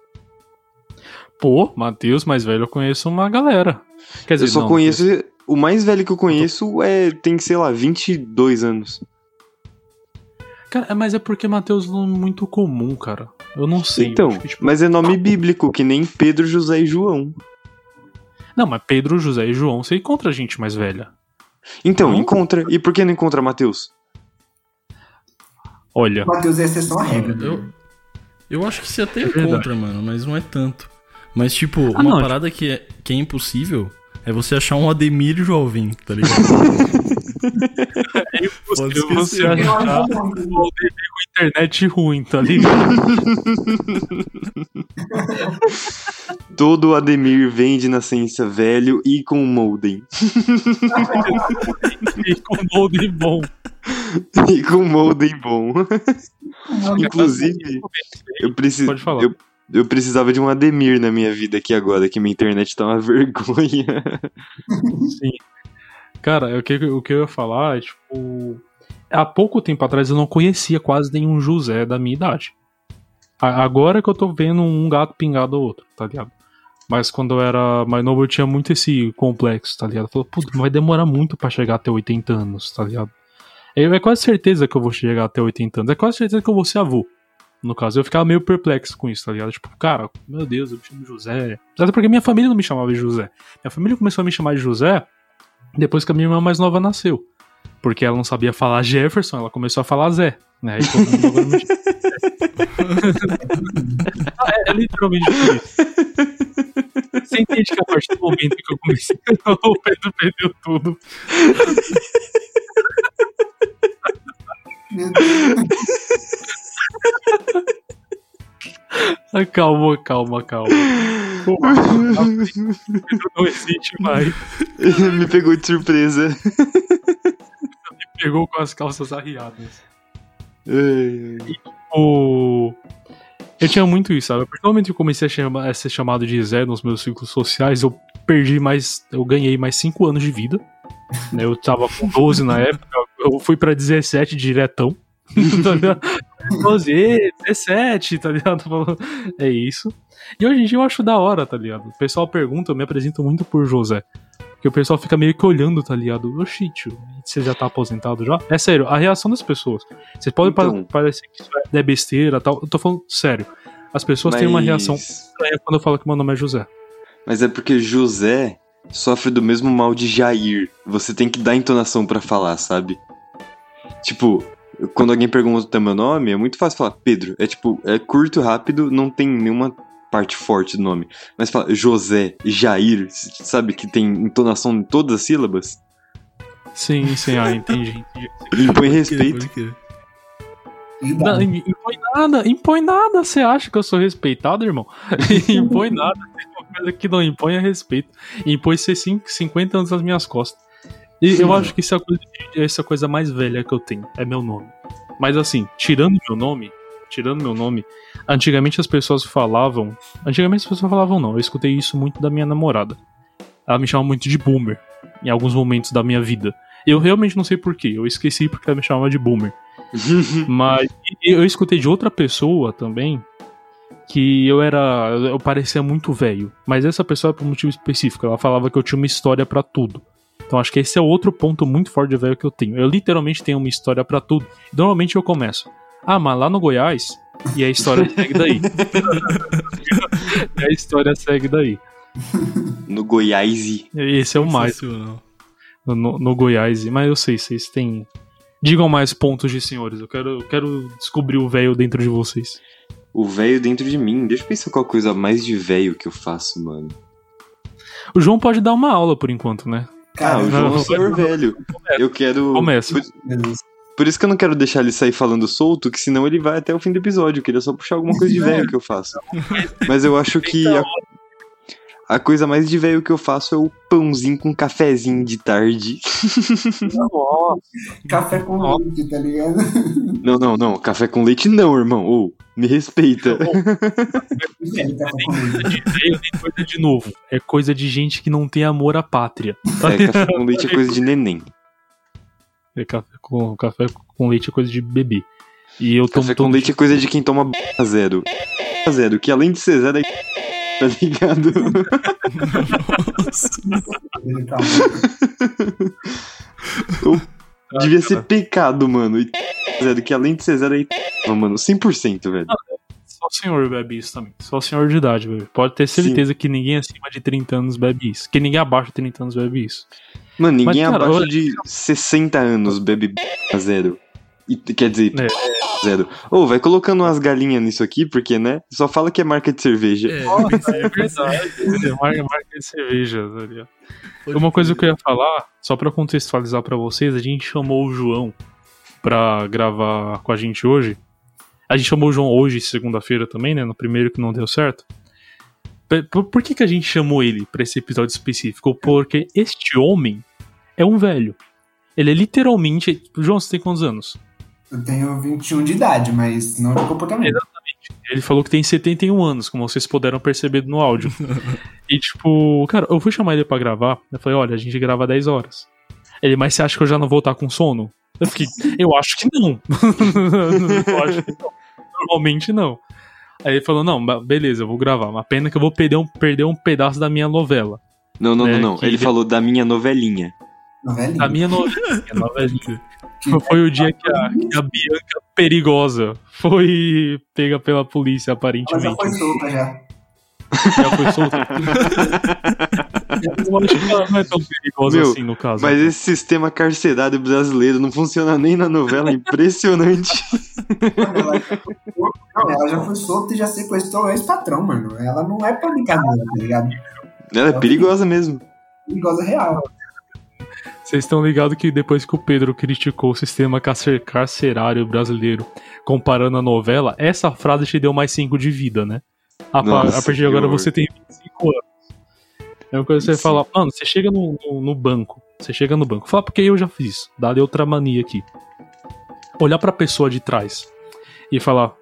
Pô, Matheus, mais velho, eu conheço uma galera. Quer dizer, eu só não, conheço. O mais velho que eu conheço é. tem, sei lá, 22 anos. Cara, mas é porque Matheus não é muito comum, cara. Eu não sei. então, que, tipo, mas é nome bíblico, que nem Pedro, José e João. Não, mas Pedro, José e João, você encontra gente mais velha. Então, Não? encontra. E por que não encontra Matheus? Olha, Matheus é exceção à regra. Eu, eu acho que você até É encontra, mano, mas não é tanto. Mas, tipo, Ah, uma não, parada que é, que é impossível é você achar um Ademir jovem, tá ligado? é impossível você achar o com internet ruim, tá ligado? Todo Ademir vem de nascença velho e com modem. e com molde bom. e com modem bom. Inclusive, eu, preci... Pode falar. eu, eu precisava de um Ademir na minha vida aqui agora, que minha internet tá uma vergonha. Sim. Cara, o que, o que eu ia falar é, tipo. Há pouco tempo atrás eu não conhecia quase nenhum José da minha idade. Agora que eu tô vendo um gato pingado ou outro, tá ligado? Mas quando eu era mais novo eu tinha muito esse complexo, tá ligado? Falei, puta, vai demorar muito pra chegar até 80 anos, tá ligado? É, é quase certeza que eu vou chegar até 80 anos. É quase certeza que eu vou ser avô. No caso, eu ficava meio perplexo com isso, tá ligado? Tipo, cara, meu Deus, eu me chamo José. Até porque minha família não me chamava de José. Minha família começou a me chamar de José depois que a minha irmã mais nova nasceu. Porque ela não sabia falar Jefferson, ela começou a falar Zé. Né? E todo mundo agora. Ah, é, é literalmente isso. Você entende que a partir do momento que eu comecei, o Pedro perdeu tudo. Meu Deus. Calma, calma, calma. Pô, não existe mais. Me pegou de surpresa. Pegou com as calças arriadas. Ai, ai. o... Eu tinha muito isso, sabe? A partir do momento que eu comecei a, chama- a ser chamado de Zé nos meus ciclos sociais, eu perdi mais. Eu ganhei mais 5 anos de vida. né? Eu tava com 12 na época, eu fui pra 17 diretão. Tá ligado? 12, ê, 17, tá ligado? É isso. E hoje em dia eu acho da hora, tá ligado? O pessoal pergunta, eu me apresento muito por José. Porque o pessoal fica meio que olhando, tá ligado? Oxi, tio, você já tá aposentado já? É sério, a reação das pessoas. Vocês podem Então. parecer que isso é besteira tal. Eu tô falando sério. As pessoas têm uma Mas- reação estranha quando eu falo que meu nome é José. Mas é porque José sofre do mesmo mal de Jair. Você tem que dar entonação pra falar, sabe? Tipo, quando alguém pergunta o meu nome, é muito fácil falar Pedro. É tipo, é curto, rápido, não tem nenhuma parte forte do nome. Mas fala José, Jair, sabe que tem entonação em todas as sílabas? Sim, sim, ah, entendi. entendi. Impõe respeito. Não, im- impõe nada, impõe nada. Você acha que eu sou respeitado, irmão? impõe nada. Tem uma coisa que não impõe é respeito. Impõe ser cin- 50 anos nas minhas costas. E eu acho que isso é a, coisa, essa é a coisa mais velha que eu tenho. É meu nome. Mas assim, tirando meu nome, tirando meu nome, antigamente as pessoas falavam. Antigamente as pessoas falavam não. Eu escutei isso muito da minha namorada. Ela me chama muito de boomer. Em alguns momentos da minha vida. Eu realmente não sei porquê. Eu esqueci porque ela me chamava de boomer. Mas eu escutei de outra pessoa também que eu era. Eu parecia muito velho. Mas essa pessoa é por um motivo específico. Ela falava que eu tinha uma história pra tudo. Então acho que esse é outro ponto muito forte de velho que eu tenho. Eu literalmente tenho uma história pra tudo. Normalmente eu começo. Ah, mas lá no Goiás. E a história segue daí. e a história segue daí. no Goiás. Esse é o mais no, no Goiás. Mas eu sei, vocês têm. Digam mais pontos de senhores. Eu quero, eu quero descobrir o velho dentro de vocês. O velho dentro de mim. Deixa eu pensar qual coisa mais de velho que eu faço, mano. O João pode dar uma aula por enquanto, né? Ah, Cara, o não, João é não, um senhor velho. Eu quero. Começa. Por, por isso que eu não quero deixar ele sair falando solto, que senão ele vai até o fim do episódio. Eu queria só puxar alguma coisa de velho que eu faço. Mas eu acho que a, a coisa mais de velho que eu faço é o pãozinho com cafezinho de tarde. café com leite, tá ligado? Não, não, não. Café com leite não, irmão. Ô, me respeita. É, café com leite. Veio tem coisa de novo. É coisa de gente que não tem amor à pátria. É, café com leite é coisa de neném. É café com, café com leite é coisa de bebê. E eu tomo Café com todo leite é coisa de quem toma b zero. B zero, que além de ser zero é tá ligado? Ele calma. Devia ser pecado, mano. E zero, que além de ser zero é mano. 100%, velho. Só o senhor bebe isso também. Só o senhor de idade bebe. Pode ter certeza que ninguém acima de 30 anos bebe isso. Que ninguém abaixo de 30 anos bebe isso. Mano, ninguém Mas, cara, abaixo olha- de 60 anos bebe zero. E, quer dizer, É. zero. Ô, vai colocando umas galinhas nisso aqui, porque, né? Só fala que é marca de cerveja. É, pensei, eu pensei. É marca, marca de cerveja, tá Uma coisa que eu ia falar, só pra contextualizar pra vocês, a gente chamou o João pra gravar com a gente hoje. A gente chamou o João hoje, segunda-feira também, né? No primeiro que não deu certo. Por, por que, que a gente chamou ele pra esse episódio específico? Porque este homem é um velho. Ele é literalmente. João, você tem quantos anos? Eu tenho 21 de idade, mas não de comportamento. Ele falou que tem 71 anos, como vocês puderam perceber no áudio. e tipo, cara, eu fui chamar ele pra gravar. Eu falei, olha, a gente grava 10 horas. Ele, mas você acha que eu já não vou estar com sono? Eu fiquei, eu acho que não. eu acho que não. Normalmente não. Aí ele falou, não, beleza, eu vou gravar. Uma pena que eu vou perder um, perder um pedaço da minha novela. Não, não, É, não, não. que- Ele falou da minha novelinha. Novelinha. Da minha novelinha, novelinha. Foi o dia que a, que a Bianca perigosa foi pega pela polícia, Ela já aparentemente. foi solta já. Já foi solta. Eu acho que ela não é tão perigosa Meu, assim, no caso. Mas esse sistema carcerário brasileiro não funciona nem na novela, é impressionante. Ela, não, ela já foi solta e já sequestrou o ex-patrão, mano. Ela não é pra brincadeira, tá ligado? Ela é perigosa mesmo. Perigosa real. Vocês estão ligados que depois que o Pedro criticou o sistema carcer- carcerário brasileiro comparando a novela, essa frase te deu mais 5 de vida, né? A, Nossa a partir de agora você tem 25 anos. É uma coisa que você fala, mano, você chega no, no, no banco, você chega no banco, fala porque eu já fiz, dá outra mania aqui. Olhar pra pessoa de trás e falar,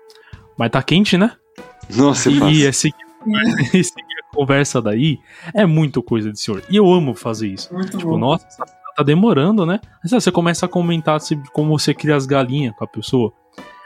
mas tá quente, né? Nossa, eu E, e é seguir, e seguir a conversa daí é muito coisa de senhor. E eu amo fazer isso. Muito Tipo, bom. nossa, essa tá demorando, né? Aí sabe, você começa a comentar se- como você cria as galinhas com a pessoa.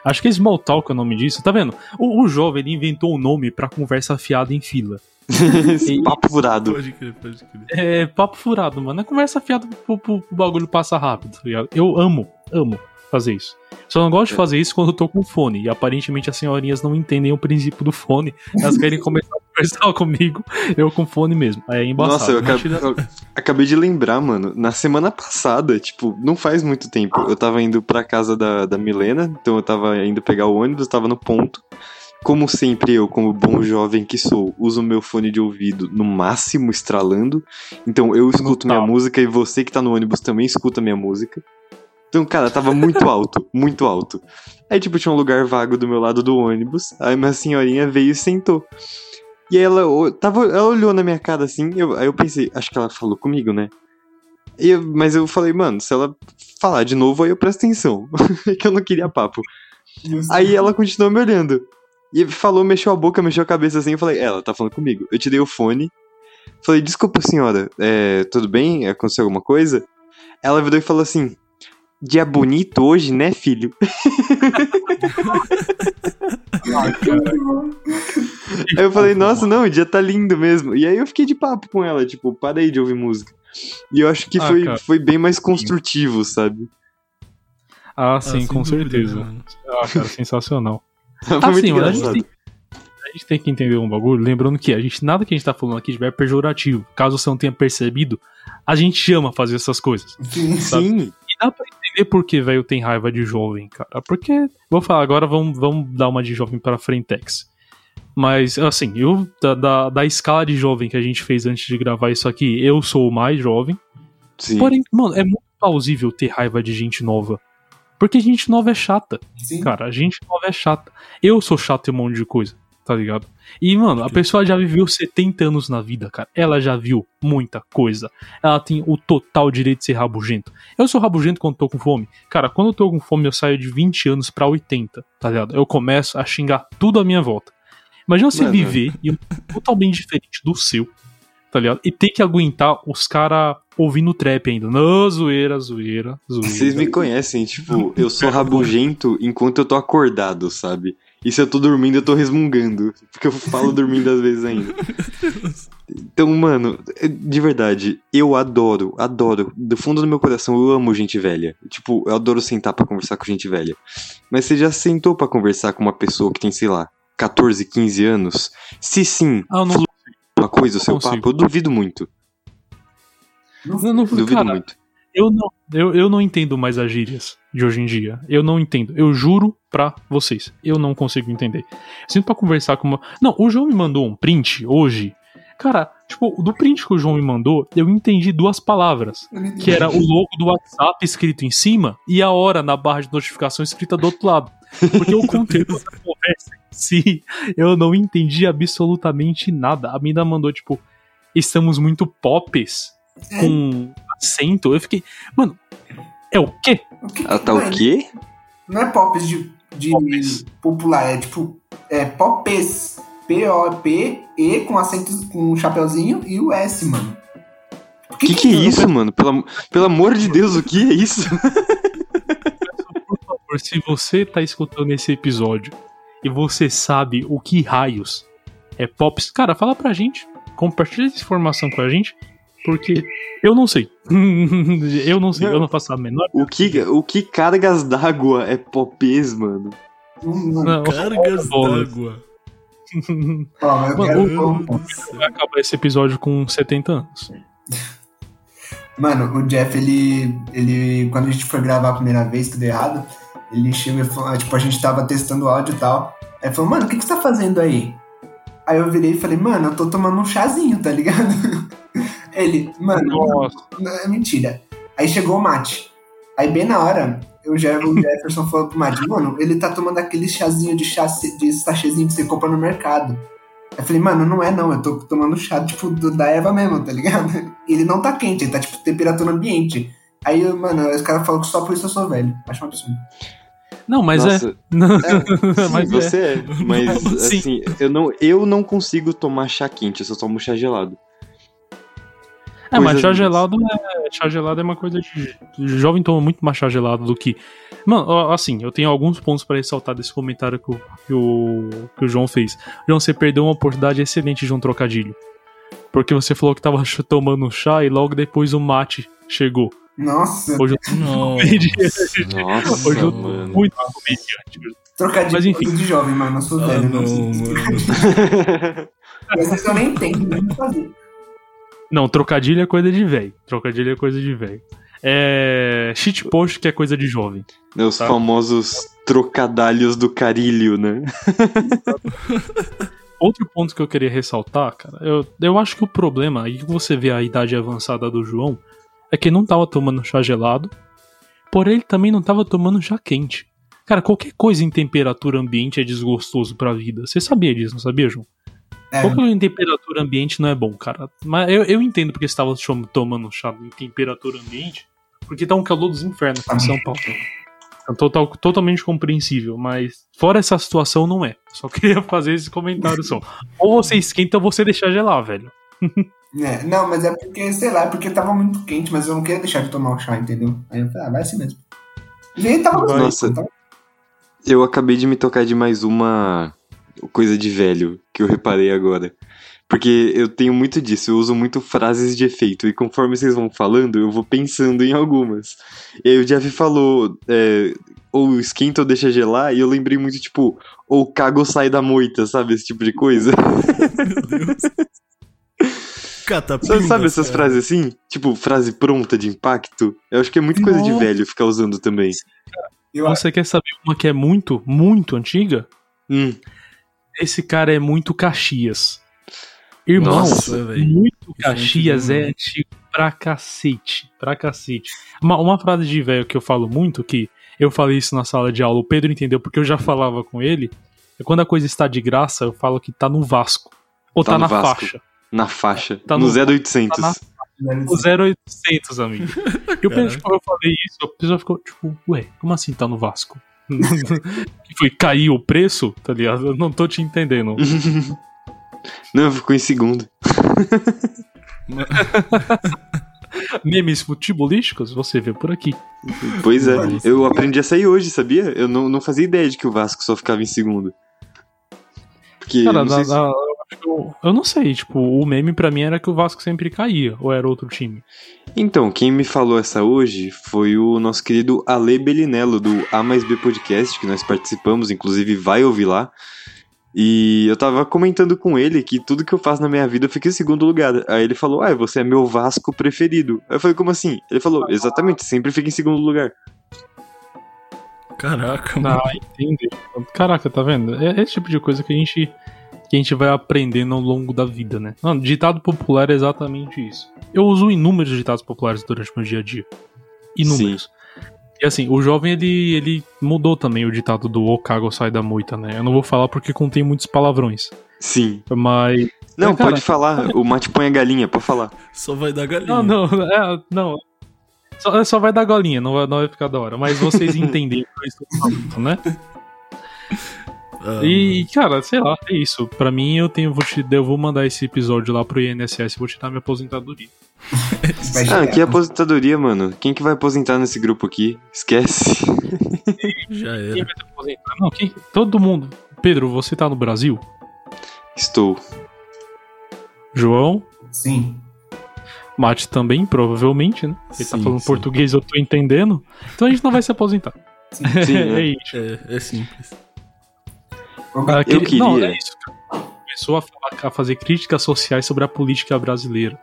Acho que é Small Talk é o nome disso. Tá vendo? O, o jovem ele inventou um nome pra conversa fiada em fila. Esse papo furado. Pode crer, pode crer. É papo furado, mano. É conversa fiada pro, pro, pro bagulho passar rápido, tá ligado? Eu amo, amo fazer isso. Só não gosto de fazer isso quando eu tô com fone. E aparentemente as senhorinhas não entendem o princípio do fone. Elas querem começar conversar comigo, eu com fone mesmo. Aí é embaçado. Nossa, eu acabei, eu acabei de lembrar, mano. Na semana passada, tipo, não faz muito tempo, eu tava indo pra casa da, da Milena, então eu tava indo pegar o ônibus, tava no ponto. Como sempre, eu, como bom jovem que sou, uso meu fone de ouvido no máximo estralando. Então eu escuto minha música e você que tá no ônibus também escuta minha música. Então, cara, tava muito alto, muito alto. Aí, tipo, tinha um lugar vago do meu lado do ônibus. Aí minha senhorinha veio e sentou. E aí ela, tava, ela olhou na minha cara assim, eu- aí eu pensei, acho que ela falou comigo, né? E eu- mas eu falei, mano, se ela falar de novo, aí eu presto atenção. É que eu não queria papo. Aí ela continuou me olhando. E falou, mexeu a boca, mexeu a cabeça assim, eu falei, ela tá falando comigo. Eu tirei o fone. Falei, desculpa, senhora, é, tudo bem? Aconteceu alguma coisa? Ela virou e falou assim: Dia bonito hoje, né, filho? Aí eu falei, nossa, não, o dia tá lindo mesmo. E aí eu fiquei de papo com ela, tipo, parei de ouvir música. E eu acho que Ah, foi, cara. foi bem mais construtivo, sabe? Ah, Ah, sim, sem com dúvida, certeza. né, mano? Ah, cara, sensacional. Foi muito mano, a gente, engraçado. tem, a gente tem que entender um bagulho, lembrando que a gente, nada que a gente tá falando aqui é pejorativo. Caso você não tenha percebido, a gente ama fazer essas coisas. Sim. Sim, E dá pra entender por que, velho, tem raiva de jovem, cara. Porque, vou falar, agora vamos, vamos dar uma de jovem pra Frentex. Mas, assim, eu, da, da, da escala de jovem que a gente fez antes de gravar isso aqui, eu sou o mais jovem. sim. Porém, mano, é muito plausível ter raiva de gente nova. Porque gente nova é chata. Sim. Cara, a gente nova é chata. Eu sou chato em um monte de coisa, tá ligado? E, mano, a pessoa já viveu 70 anos na vida, cara. Ela já viu muita coisa. Ela tem o total direito de ser rabugento. Eu sou rabugento quando tô com fome. Cara, quando eu tô com fome, eu saio de 20 anos pra 80, tá ligado? Eu começo a xingar tudo à minha volta. Imagina você Mano. viver em um totalmente diferente do seu, tá ligado? E ter que aguentar os caras ouvindo trap ainda. Não, zoeira, zoeira, zoeira. Vocês me conhecem, tipo, eu sou rabugento enquanto eu tô acordado, sabe? E se eu tô dormindo, eu tô resmungando. Porque eu falo dormindo às vezes ainda. Então, mano, é- de verdade, eu adoro, adoro. Do fundo do meu coração, eu amo gente velha. Tipo, eu adoro sentar pra conversar com gente velha. Mas você já sentou pra conversar com uma pessoa que tem, sei lá, 14, 15 anos? Se sim, Ah, eu não- flui uma coisa o seu consigo. papo, eu duvido muito. Eu não, Duvido cara, muito. Eu não, eu, eu não entendo mais as gírias de hoje em dia. Eu não entendo. Eu juro pra vocês. Eu não consigo entender. Sinto pra conversar com uma. Não, o João me mandou um print hoje. Cara, tipo, do print que o João me mandou, eu entendi duas palavras. Que era o logo do WhatsApp escrito em cima e a hora na barra de notificação escrita do outro lado. Porque o conteúdo da conversa em si, eu não entendi absolutamente nada. A mina mandou, tipo, estamos muito pops com acento. Eu fiquei, mano, é o quê? O que que- Ah, tá o quê? Não é pops de, de Pops. popular, é tipo. É popes. P-O-P-E com acento com um chapeuzinho e o S, mano. Por Que que é isso, mano? Pelo, pelo amor de Deus, o que é isso? Por favor, se você tá escutando esse episódio e você sabe o que raios é pops, cara, fala pra gente. Compartilha essa informação com a gente, porque eu não sei. eu não sei, eu não faço a menor. O que, o que cargas d'água é popês, mano? Não, Cargas d'água. Eu Mano, quero-. Vai acabar esse episódio com 70 anos. Mano, o Jeff, ele, ele. Quando a gente foi gravar a primeira vez, deu errado, ele chegou e falou, tipo, a gente tava testando o áudio e tal. Aí falou, mano, o que, que você tá fazendo aí? Aí eu virei e falei, mano, eu tô tomando um chazinho, tá ligado? Ele, mano, Nossa. não, é mentira. Aí chegou o mate. Aí bem na hora, eu já, o Jefferson falou pro Mate, mano, ele tá tomando aquele chazinho de chá, de sachêzinho que você compra no mercado. Eu falei, mano, não é não, eu tô tomando chá, tipo, do- da erva mesmo, tá ligado? Ele não tá quente, ele tá, tipo, temperatura ambiente. Aí, mano, os caras falam que só por isso eu sou velho. Acho um absurdo. Não, mas Nossa, é. Sim, mas é. você é. Mas, Sim. assim, eu não, eu não consigo tomar chá quente, eu só tomo chá gelado. É, mas chá gelado é. Chá gelado é uma coisa de. jovem toma muito mais chá gelado do que. Mano, assim, eu tenho alguns pontos pra ressaltar desse comentário que o, que o, que o João fez. João, você perdeu uma oportunidade excelente de um trocadilho. Porque você falou que tava tomando chá e logo depois o mate chegou. Nossa, Hoje eu Nossa, Nossa, Hoje eu tô mano. muito comediante. trocadilho Mas enfim. de jovem, mano. Eu sou ah, velho, não, não, mano. Vezes eu nem entendo nem o que fazer. Não, trocadilho é coisa de velho. Trocadilho é coisa de velho. É. Shitpost que é coisa de jovem. Os Tá. famosos trocadalhos do carilho, né? Outro ponto que eu queria ressaltar, cara, eu, eu acho que o problema, aí que você vê a idade avançada do João, é que ele não tava tomando chá gelado, porém ele também não tava tomando chá quente. Cara, qualquer coisa em temperatura ambiente é desgostoso pra vida. Você sabia disso, não sabia, João? É, Qualquer coisa em temperatura ambiente não é bom, cara. Mas eu, eu entendo porque você tava tomando chá em temperatura ambiente, porque tá um calor dos infernos aqui em São Paulo. É total, totalmente compreensível, mas fora essa situação não é. Só queria fazer esse comentário só. Ou você esquenta ou você deixa gelar, velho. É, não, mas é porque, sei lá, é porque tava muito quente, mas eu não queria deixar de tomar o chá, entendeu? Aí eu falei, ah, vai assim mesmo. E aí tava gostoso, Nossa. então- Eu acabei de me tocar de mais uma coisa de velho que eu reparei agora. Porque eu tenho muito disso, eu uso muito frases de efeito, e conforme vocês vão falando, eu vou pensando em algumas. E aí o Jeff falou, é, ou esquenta ou deixa gelar, e eu lembrei muito, tipo, ou caga ou sai da moita, sabe? Esse tipo de coisa. Meu Deus. Catapimba, Sabe, sabe essas cara. frases assim? Tipo, frase pronta de impacto? Eu acho que é muito coisa de Nossa. velho ficar usando também. Eu, Você quer saber uma que é muito, muito antiga? Hum, Esse cara é muito Caxias. Irmão, Nossa, velho. muito é Caxias antigo é mesmo. antigo pra cacete. Pra cacete. Uma, uma frase de velho que eu falo muito, que eu falei isso na sala de aula, o Pedro entendeu porque eu já falava com ele, é quando a coisa está de graça, eu falo que tá no Vasco. Ou Tá tá, no na Vasco. faixa. Na faixa. Tá no no- 0800. tá O 0800, amigo. E o Pedro, Caralho. tipo, eu falei isso, a pessoa ficou tipo, ué, como assim tá no Vasco? que foi, caiu o preço, tá ligado? Eu não tô te entendendo. Não, ficou em segundo. Memes futebolísticos, você vê por aqui. Pois é, eu aprendi a sair hoje, sabia? Eu não, não fazia ideia de que o Vasco só ficava em segundo. Porque. Cara, na- se- na- eu, eu- eu não sei, tipo, o meme pra mim era que o Vasco sempre caía, ou era outro time. Então, quem me falou essa hoje foi o nosso querido Ale Belinello, do A mais B Podcast, que nós participamos, inclusive vai ouvir lá. E eu tava comentando com ele que tudo que eu faço na minha vida fica em segundo lugar. Aí ele falou, ah, você é meu Vasco preferido. Aí eu falei, como assim? Ele falou, exatamente, sempre fica em segundo lugar. Caraca, mano. Ah, entendi. Caraca, tá vendo? É esse tipo de coisa que a gente que a gente vai aprendendo ao longo da vida, né? Mano, ditado popular é exatamente isso. Eu uso inúmeros ditados populares durante o meu dia a dia. Inúmeros. E assim, o jovem ele, ele mudou também o ditado do o cago sai da moita, né? Eu não vou falar porque contém muitos palavrões. Sim. Mas. Não, É, cara, pode falar. O Mate põe a galinha, pode falar. Só vai dar galinha. Não, não, é, não. Só, só vai dar golinha, não vai, não vai ficar da hora. Mas vocês entendem o que eu estou falando, né? Ah, E, cara, sei lá, é isso. Pra mim, eu tenho, vou te, eu vou mandar esse episódio lá pro INSS e vou te dar minha aposentadoria. vai Ah, é aposentadoria, mano. Quem que vai aposentar nesse grupo aqui? Esquece. Já Quem era. vai te aposentar? Não, quem, todo mundo. Pedro, você tá no Brasil? Estou. João? Sim. Mate também, provavelmente, né? Ele tá Sim, falando sim. português, eu tô entendendo. Então a gente não vai se aposentar. Sim, é né? isso. É, é simples. Ah, Eu queria- Não, é isso. Começou a, falar- a fazer críticas sociais sobre a política brasileira.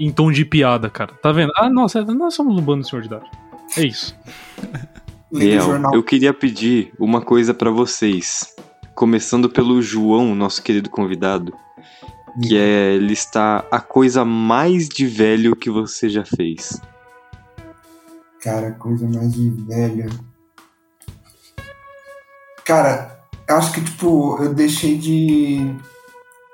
Em tom de piada, cara. Tá vendo? Ah, nossa, nós somos um bando de senhor de idade. É isso. Real. Eu queria pedir uma coisa pra vocês. Começando pelo João, nosso querido convidado. Que é listar a coisa mais de velho que você já fez. Cara, coisa mais de velha. Cara, acho que, tipo, eu deixei de,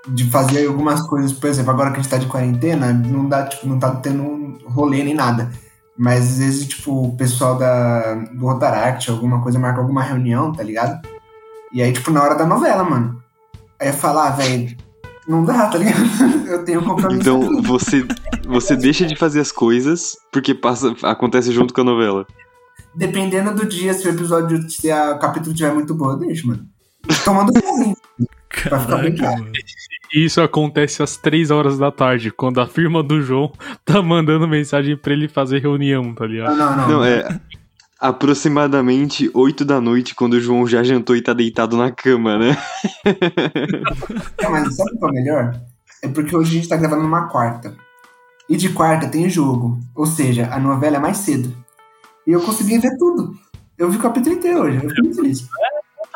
de fazer algumas coisas. Por exemplo, agora que a gente tá de quarentena, não dá, tipo, não tá tendo um rolê nem nada. Mas às vezes, tipo, o pessoal da, do Rotaract, alguma coisa, marca alguma reunião, tá ligado? E aí, tipo, na hora da novela, mano. Aí eu falo, ah, velho, não dá, tá ligado? Eu tenho um compromisso. Então você, você deixa de fazer as coisas porque passa, acontece junto com a novela. Dependendo do dia, se o episódio, se a- o capítulo tiver muito bom, eu deixo, mano. Tomando bem Caraca. E Isso acontece às 3 horas da tarde, quando a firma do João tá mandando mensagem pra ele fazer reunião, tá ligado? Não, não, não. Não, é aproximadamente 8 da noite, quando o João já jantou e tá deitado na cama, né? É, mas sabe o que é melhor? É porque hoje a gente tá gravando numa quarta. E de quarta tem jogo. Ou seja, a novela é mais cedo. E eu consegui ver tudo. Eu vi o capítulo inteiro hoje. Eu fico muito feliz.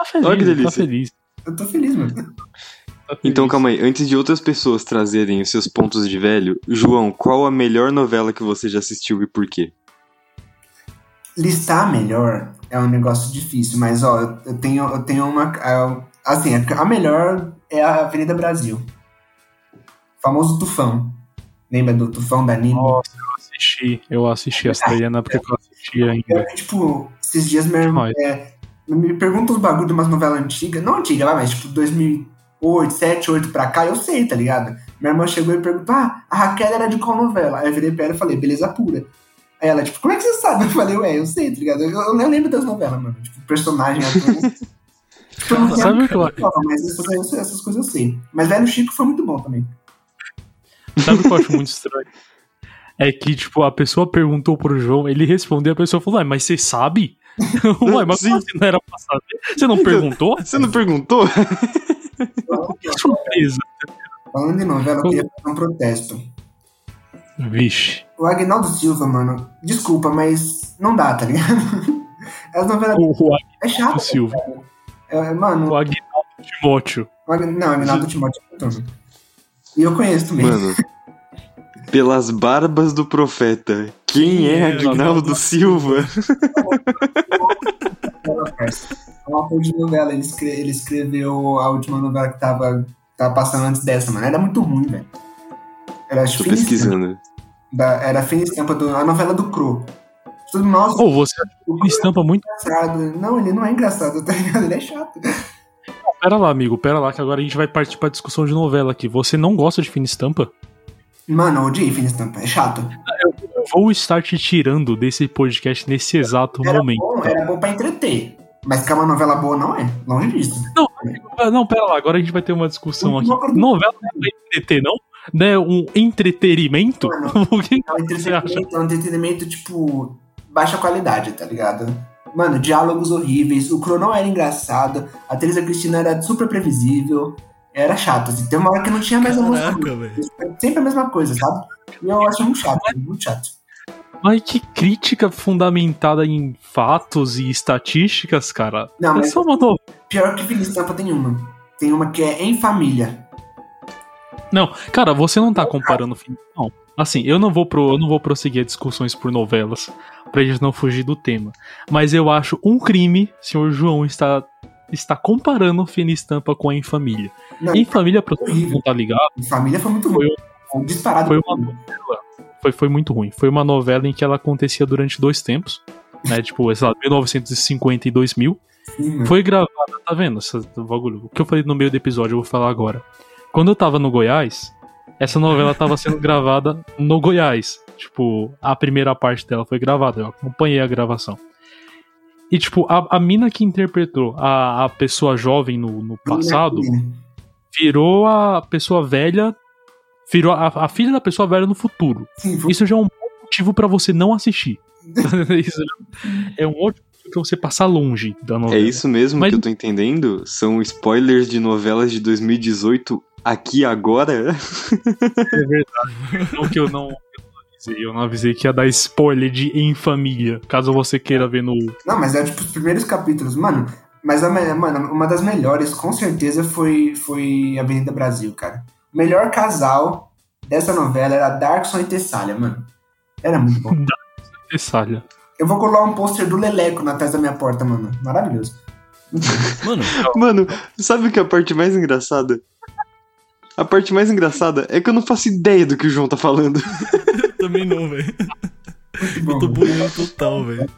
Tá feliz, Olha que delícia. tá feliz. Eu tô feliz, mano. tá Então calma aí, antes de outras pessoas trazerem os seus pontos de velho, João, qual a melhor novela que você já assistiu e por quê? Listar melhor é um negócio difícil, mas ó, eu- eu tenho, eu tenho uma. Assim, a melhor é a Avenida Brasil. Famoso Tufão. Lembra do Tufão da Nina? Nossa, eu assisti, eu assisti essa daí na época que eu assisti ainda. Que, tipo, esses dias meu irmão é, me pergunta uns bagulho de umas novelas antigas. Não antiga, mas tipo 2008, 7, 8 pra cá, eu sei, tá ligado? Minha irmã chegou e perguntou: Ah, a Raquel era de qual novela? Aí eu virei pra ela e falei: Beleza pura. Aí ela, tipo, como é que você sabe? Eu falei: Ué, eu sei, tá ligado? Eu, eu nem lembro das novelas, mano. Tipo, personagem, ator. Tipo, eu não Sabe o que eu Mas essas, coisas- essas coisas eu sei. Mas Velho Chico foi muito bom também. Sabe o que eu acho muito estranho? É que, tipo, a pessoa perguntou pro João, ele respondeu, a pessoa falou, ué, mas você sabe? Ué, mas Sim. como assim não era pra saber? Você não perguntou? Você não perguntou? Que surpresa. Falando de novela, eu queria fazer um protesto. Vixe. O Agnaldo Silva, mano, desculpa, mas não dá, tá ligado? As novelas O, o é chato. Agnaldo Silva. É, mano, O Agnaldo Timóteo. o Ag- não, Agnaldo Timóteo é muito E eu conheço também. Mano, pelas barbas do profeta, quem é Agnaldo Silva? É uma coisa de novela. Ele, escre- ele escreveu a última novela que tava, tava passando antes dessa, mano. Era muito ruim, velho. Era Tô fina estampa, pesquisando. da- era fina estampa do, a novela do Cro. Tudo, Nossa, Ou você o Cro estampa muito. é engraçado. Não, ele não é engraçado, tá ligado? Ele é chato. Pera lá, amigo, pera lá, que agora a gente vai partir pra discussão de novela aqui. Você não gosta de fina estampa? Mano, eu odiei fina estampa. É chato. Eu vou estar te tirando desse podcast nesse exato Era momento. bom, era bom pra entreter. Mas que é uma novela boa, não é. Longe disso. Ah, Não, pera lá, agora a gente vai ter uma discussão aqui. Não. Novela não é pra entreter, não? Não é um entretenimento? Mano, O que É um entretenimento, é um entretenimento, tipo, baixa qualidade, tá ligado? Mano, diálogos horríveis, o Cro não era engraçado, a Teresa Cristina era super previsível, era chato, assim. Tem uma hora que não tinha mais a música. Caraca, velho. Sempre a mesma coisa, sabe? E eu acho muito chato, muito chato. Mas que crítica fundamentada em fatos e estatísticas, cara. Não, é mas só uma novela. pior que Feliz Estampa tem uma. Tem uma que é Em Família. Não, cara, você não tá comparando fim. Não. Assim, eu não vou pro, eu não vou prosseguir discussões por novelas pra gente não fugir do tema. Mas eu acho um crime, senhor João está está comparando Fina Estampa com Em Família. Não, Em Família, pra todo mundo tá ligado, Em Família foi muito ruim. Foi disparado. foi uma novela. Foi, foi muito ruim. Foi uma novela em que ela acontecia durante dois tempos. Né, tipo, sei lá, 1950 e 2000. Sim, mano. Foi gravada, tá vendo? Essa, bagulho. O que eu falei no meio do episódio, eu vou falar agora. Quando eu tava no Goiás, essa novela tava sendo gravada no Goiás. Tipo, a primeira parte dela foi gravada, eu acompanhei a gravação. E, tipo, a, a mina que interpretou a, a pessoa jovem no, no passado virou a pessoa velha. Virou a, a filha da pessoa velha no futuro. Sim, Isso já é um bom motivo pra você não assistir. Isso é um ótimo motivo pra você passar longe da É novela. isso mesmo Mas- que eu tô entendendo? São spoilers de novelas de 2018 aqui agora? É verdade. Não que eu não avisei. Eu não avisei que ia dar spoiler de Em Família. Caso você queira ver no. Não, mas é tipo os primeiros capítulos, mano. Mas a, mano, uma das melhores, com certeza, foi, foi Avenida Brasil, cara. O melhor casal dessa novela era Darkson e Tessália, mano. Era muito bom. Tessalha. Eu vou colar um pôster do Leleco na trás da minha porta, mano. Maravilhoso. Mano, Mano, sabe o que é a parte mais engraçada? A parte mais engraçada é que eu não faço ideia do que o João tá falando. também não, velho. Eu tô boiando total, velho.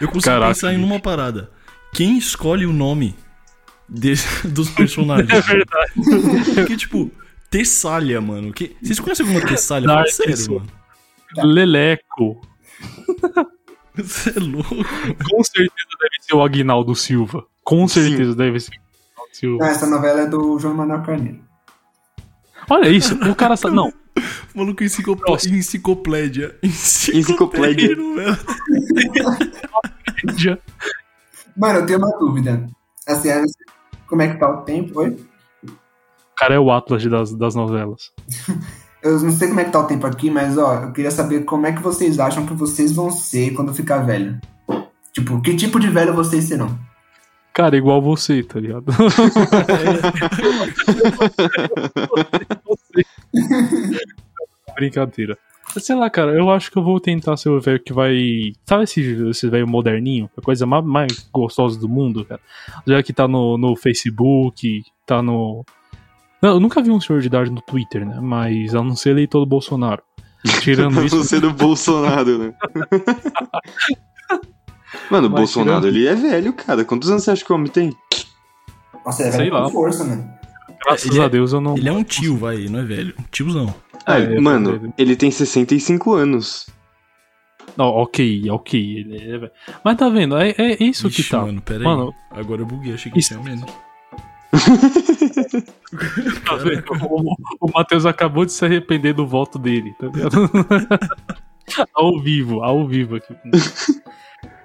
Eu consigo Caraca, pensar em uma parada. Quem escolhe o nome desse- dos personagens? É verdade. Porque, tipo, Tessália, mano. Que... Vocês conhecem alguma Tessália? Fala sério, Souls. mano. Leleco. Você é louco. Com certeza deve ser o Aguinaldo Silva. Com certeza deve ser Silva. Não, essa novela é do João Manuel Carneiro. Olha isso, o cara sabe. Não, Maluco, enciclopé... Enciclopédia. Enciclopédia. já- Mano, eu tenho uma dúvida. Assim, sei como é que tá o tempo, oi? o cara é o Atlas das, das novelas. Eu não sei como é que tá o tempo aqui, mas ó, eu queria saber como é que vocês acham que vocês vão ser quando ficar velho. Tipo, que tipo de velho vocês serão? Cara, igual você, tá ligado? Brincadeira. Sei lá, cara, eu acho que eu vou tentar ser o velho que vai. Sabe esse, esse velho moderninho? A coisa mais, mais gostosa do mundo, cara. Já que tá no, no Facebook, tá no. Não, eu nunca vi um senhor de idade no Twitter, né? Mas a não ser eleitor do Bolsonaro. Tirando isso. Você do Bolsonaro, né? Mano, o Mas Bolsonaro, tirando- ele é velho, cara. Quantos anos você acha que o homem tem? Nossa, é Sei velho lá. com força, mano. Graças Ele é- a Deus eu não. Ele é um tio, vai, não é velho. Um tiozão. Ah, É, mano, ele- ele tem 65 anos. Não, ok, ok. Ele é velho. Mas tá vendo? É, é isso Ixi, que tá. mano, pera Mano, aí. Agora eu buguei, achei que Isso- tinha menos. Tá vendo? O, o Matheus acabou de se arrepender do voto dele, tá ligado? ao vivo, ao vivo aqui.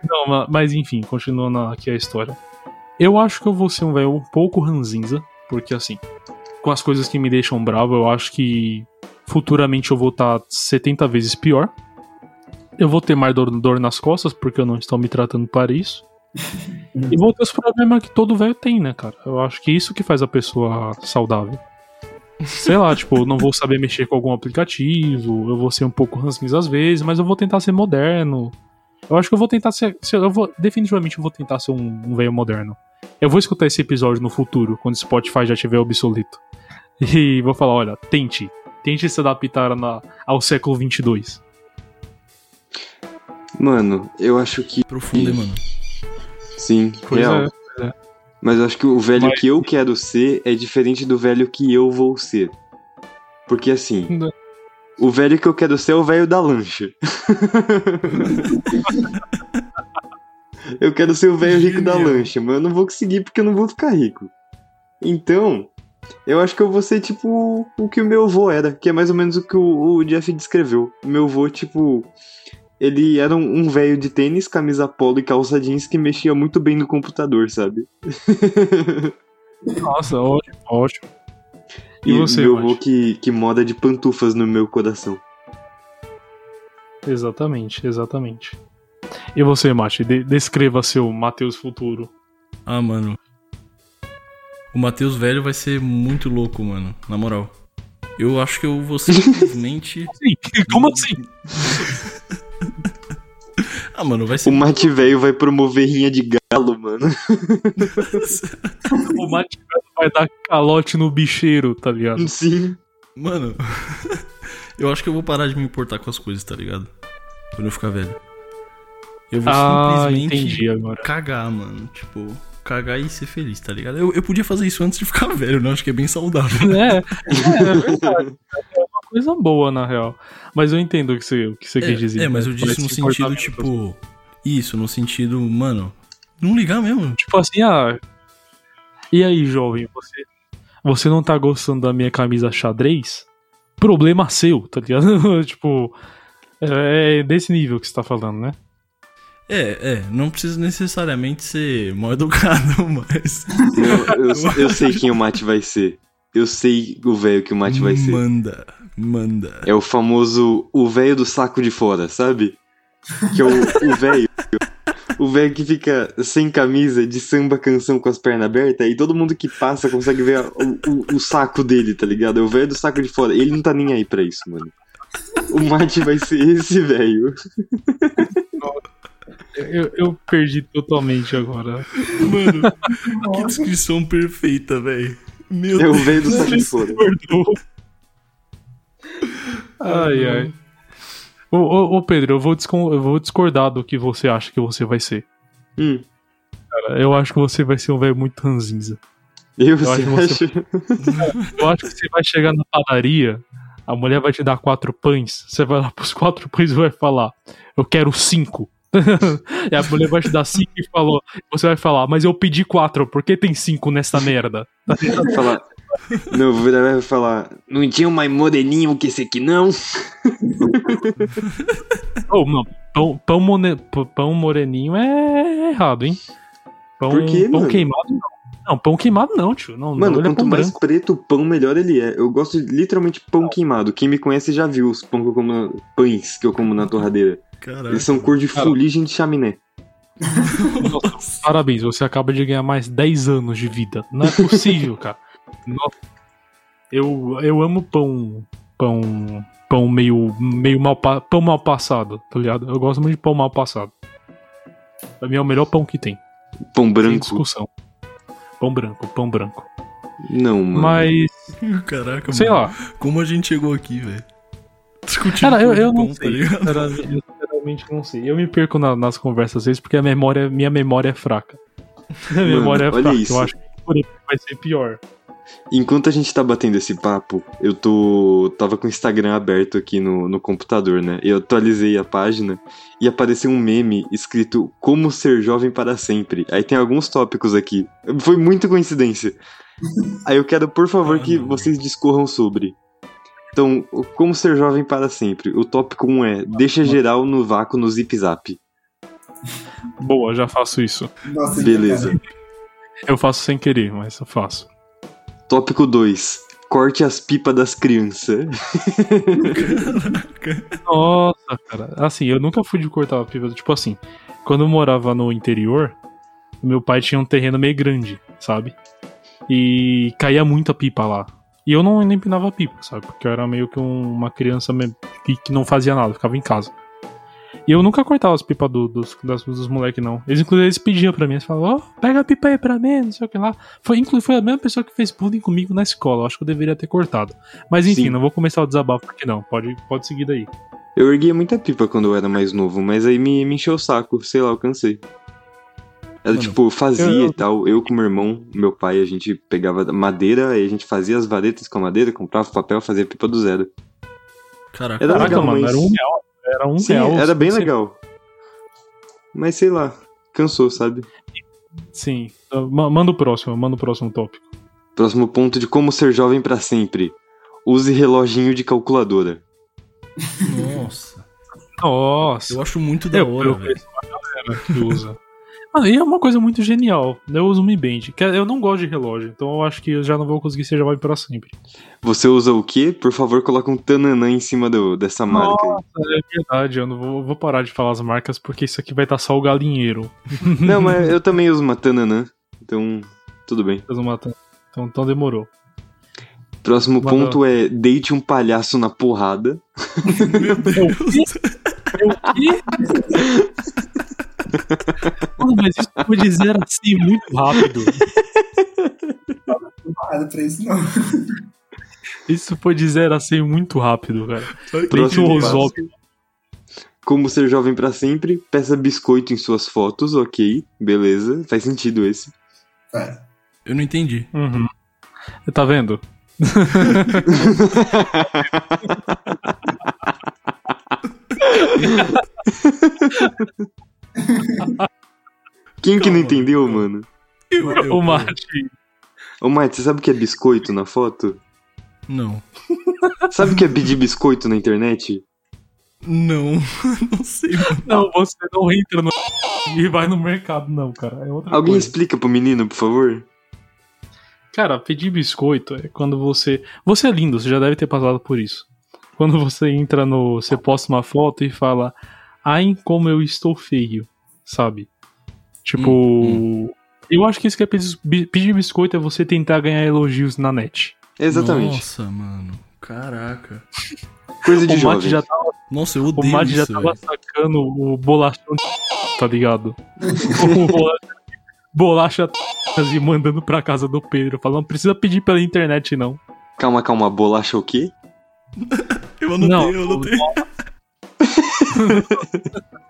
Não, ma- mas enfim, continuando aqui a história. Eu acho que eu vou ser um velho um pouco ranzinza, porque assim, com as coisas que me deixam bravo, eu acho que futuramente eu vou estar 70 vezes pior. Eu vou ter mais dor, dor nas costas, porque eu não estou me tratando para isso. E vou ter os problemas que todo velho tem, né, cara? Eu acho que isso que faz a pessoa saudável. Sei lá, tipo, eu não vou saber mexer com algum aplicativo, eu vou ser um pouco ranzinza às vezes, mas eu vou tentar ser moderno. Eu acho que eu vou tentar ser. ser- eu vou, definitivamente eu vou tentar ser um, um velho moderno. Eu vou escutar esse episódio no futuro, quando o Spotify já estiver obsoleto. E vou falar: olha, tente. Tente se adaptar na, ao século 22. Mano, eu acho que Profundo, hein, mano. sim, Pois real. é. Mas eu acho que o velho Mas- que eu quero ser é diferente do velho que eu vou ser. Porque assim, Não. O velho que eu quero ser é o velho da lancha. eu quero ser o velho rico da lancha, mas eu não vou conseguir porque eu não vou ficar rico. Então, eu acho que eu vou ser tipo o que o meu avô era, que é mais ou menos o que o, o Jeff descreveu. O meu avô, tipo, ele era um um velho de tênis, camisa polo e calça jeans que mexia muito bem no computador, sabe? Nossa, ótimo, ótimo. E, E, você, meu avô que, que moda de pantufas no meu coração. Exatamente, exatamente. E você, Mate, de- descreva seu Matheus futuro. Ah, mano. O Matheus velho vai ser muito louco, mano. Na moral. Eu acho que eu vou simplesmente. Sim, como assim? ah, mano, vai ser. O mate velho vai promover rinha de galo, mano. O Mate vai dar calote no bicheiro, tá ligado? Sim. Mano. eu acho que eu vou parar de me importar com as coisas, tá ligado? Quando eu ficar velho. Eu vou Ah, simplesmente entendi agora. cagar, mano. Tipo, cagar e ser feliz, tá ligado? Eu, eu podia fazer isso antes de ficar velho, né? Acho que é bem saudável. É, é, é verdade. É uma coisa boa, na real. Mas eu entendo o que você, o que você quis dizer. É, mas eu né? disse no sentido, tipo. Isso, no sentido, mano. Não ligar mesmo. Tipo assim, ah. E aí, jovem, você. Você não tá gostando da minha camisa xadrez? Problema seu, tá ligado? tipo. É, é desse nível que você tá falando, né? É, é, não precisa necessariamente ser mal educado, mas. Eu, eu, eu sei quem o mate vai ser. Eu sei o velho que o mate vai ser. Manda, manda. É o famoso o velho do saco de fora, sabe? Que é o o velho. O velho que fica sem camisa, de samba canção com as pernas abertas, e todo mundo que passa consegue ver o, o- o saco dele, tá ligado? É o velho do saco de fora. Ele não tá nem aí pra isso, mano. O mate vai ser esse velho. Eu, eu perdi totalmente agora. Mano, que descrição perfeita, velho. Meu É o Deus. velho do saco de fora. Ai, ai. Ô, ô, ô, Pedro, eu vou, eu vou discordar do que você acha que você vai ser. Hum, Cara, eu acho que você vai ser um velho muito ranzinza. Eu, acho você que você- acha? Eu acho que você vai chegar na padaria, a mulher vai te dar quatro pães, você vai lá pros quatro pães e vai falar, eu quero cinco. e a mulher vai te dar cinco e falou, você vai falar, mas eu pedi quatro, por que tem cinco nessa merda? Falar. Não, vou virar vai falar. Não tinha um mais moreninho que esse aqui, não? Oh, não, pão, pão, p- pão moreninho é errado, hein? Pão, Por quê, pão mano? queimado não. Não, pão queimado não, tio. Não, Mano, não, é quanto pão mais branco. preto o pão, melhor ele é. Eu gosto de, literalmente pão queimado. Quem me conhece já viu os pão que eu como na- pães que eu como na torradeira. Caraca. Eles são cor de fuligem de chaminé. Parabéns, você acaba de ganhar mais 10 anos de vida. Não é possível, cara. Nossa. Eu, eu amo pão. Pão. Pão meio, meio mal, pão mal passado, tá ligado? Eu gosto muito de pão mal passado. Pra mim é o melhor pão que tem. Pão Sem branco. discussão. Pão branco, pão branco. Não, mano. Mas, Caraca, sei mano. lá. Como a gente chegou aqui, velho? Discutindo Cara, eu, eu não pão, tá sei. ligado? Sinceramente, eu sinceramente não sei. Eu me perco na- nas conversas às vezes porque a memória, minha memória é fraca. Minha Mano, memória é olha fraca. isso. Eu acho que vai ser pior. Enquanto a gente tá batendo esse papo, eu tô. tava com o Instagram aberto aqui no, no computador, né? Eu atualizei a página e apareceu um meme escrito Como ser jovem para sempre. Aí tem alguns tópicos aqui. Foi muita coincidência. Aí eu quero, por favor, que vocês discorram sobre. Então, como ser jovem para sempre. O tópico 1 é Deixa geral no vácuo no zip zap. Boa, já faço isso. Nossa, Beleza. Eu faço sem querer, mas eu faço. Tópico 2. Corte as pipas das crianças. Nossa, cara. Assim, eu nunca fui de cortar a pipa. Tipo assim, quando eu morava no interior, meu pai tinha um terreno meio grande, sabe? E caía muita pipa lá. E eu não empinava pipa, sabe? Porque eu era meio que um- uma criança que não fazia nada, ficava em casa. E eu nunca cortava as pipas do- dos, das- dos moleques, não. Eles, inclusive, eles pediam pra mim, eles falavam, ó, pega a pipa aí pra mim, não sei o que lá. Foi, inclusive, foi a mesma pessoa que fez bullying comigo na escola. Eu acho que eu deveria ter cortado. Mas enfim, Sim. não vou começar o desabafo aqui não. Pode, pode seguir daí. Eu erguia muita pipa quando eu era mais novo, mas aí me, me encheu o saco, sei lá, eu cansei. Era Mano, tipo, fazia eu- e tal, eu com meu irmão, meu pai, a gente pegava madeira, aí a gente fazia as varetas com a madeira, comprava papel, fazia pipa do zero. Caraca. Era Caraca, legal, mano, mas- era um real. Era um Sim, real. era bem legal. Mas sei lá, cansou, sabe? Sim. Ma- Manda o próximo, manda o próximo tópico. Próximo ponto de como ser jovem pra sempre. Use reloginho de calculadora. Nossa. Nossa. Eu acho muito da hora, eu velho. que usa. Mano, e é uma coisa muito genial. Eu uso Mi Band. que Eu não gosto de relógio, então eu acho que eu já não vou conseguir ser jovem pra sempre. Você usa o quê? Por favor, coloca um tananã em cima do, dessa marca. aí. É verdade, eu não vou, vou parar de falar as marcas porque isso aqui vai estar só o galinheiro. Não, mas eu também uso uma tananã, então tudo bem. Faz uma- Então, então demorou. Próximo ponto é deite um palhaço na porrada. Meu Deus. O quê? Mano, mas isso foi dizer assim muito rápido. Nada pra isso, não. Isso foi dizer assim muito rápido, cara. Próximo Rosol. Como ser jovem pra sempre, peça biscoito em suas fotos, ok, beleza, faz sentido esse. Vai. Eu não entendi. Uhum. Tá vendo? Quem que não entendeu, mano? Eu, eu- o Mate. Ô, Mate, você sabe o que é biscoito na foto? Não. Sabe o que é pedir biscoito na internet? Não. não sei, mano. Não, você não entra no e vai no mercado, não, cara. É outra Alguém coisa. explica pro menino, por favor? Cara, pedir biscoito é quando você. Você é lindo, você já deve ter passado por isso. Quando você entra no. Você posta uma foto e fala. Ai, como eu estou feio. Sabe? Tipo. Hum, Eu acho que isso que é pedir, bi- pedir biscoito é você tentar ganhar elogios na net. Exatamente. Nossa, mano. Caraca. Coisa de o Mate jovem. já tava, Nossa, eu o odeio Mate já tava velho. sacando o bolachão de tá ligado? o bolacha, bolacha e mandando pra casa do Pedro, falando, não precisa pedir pela internet, não. Calma, calma, bolacha o quê? Eu anotei, Não, eu anotei.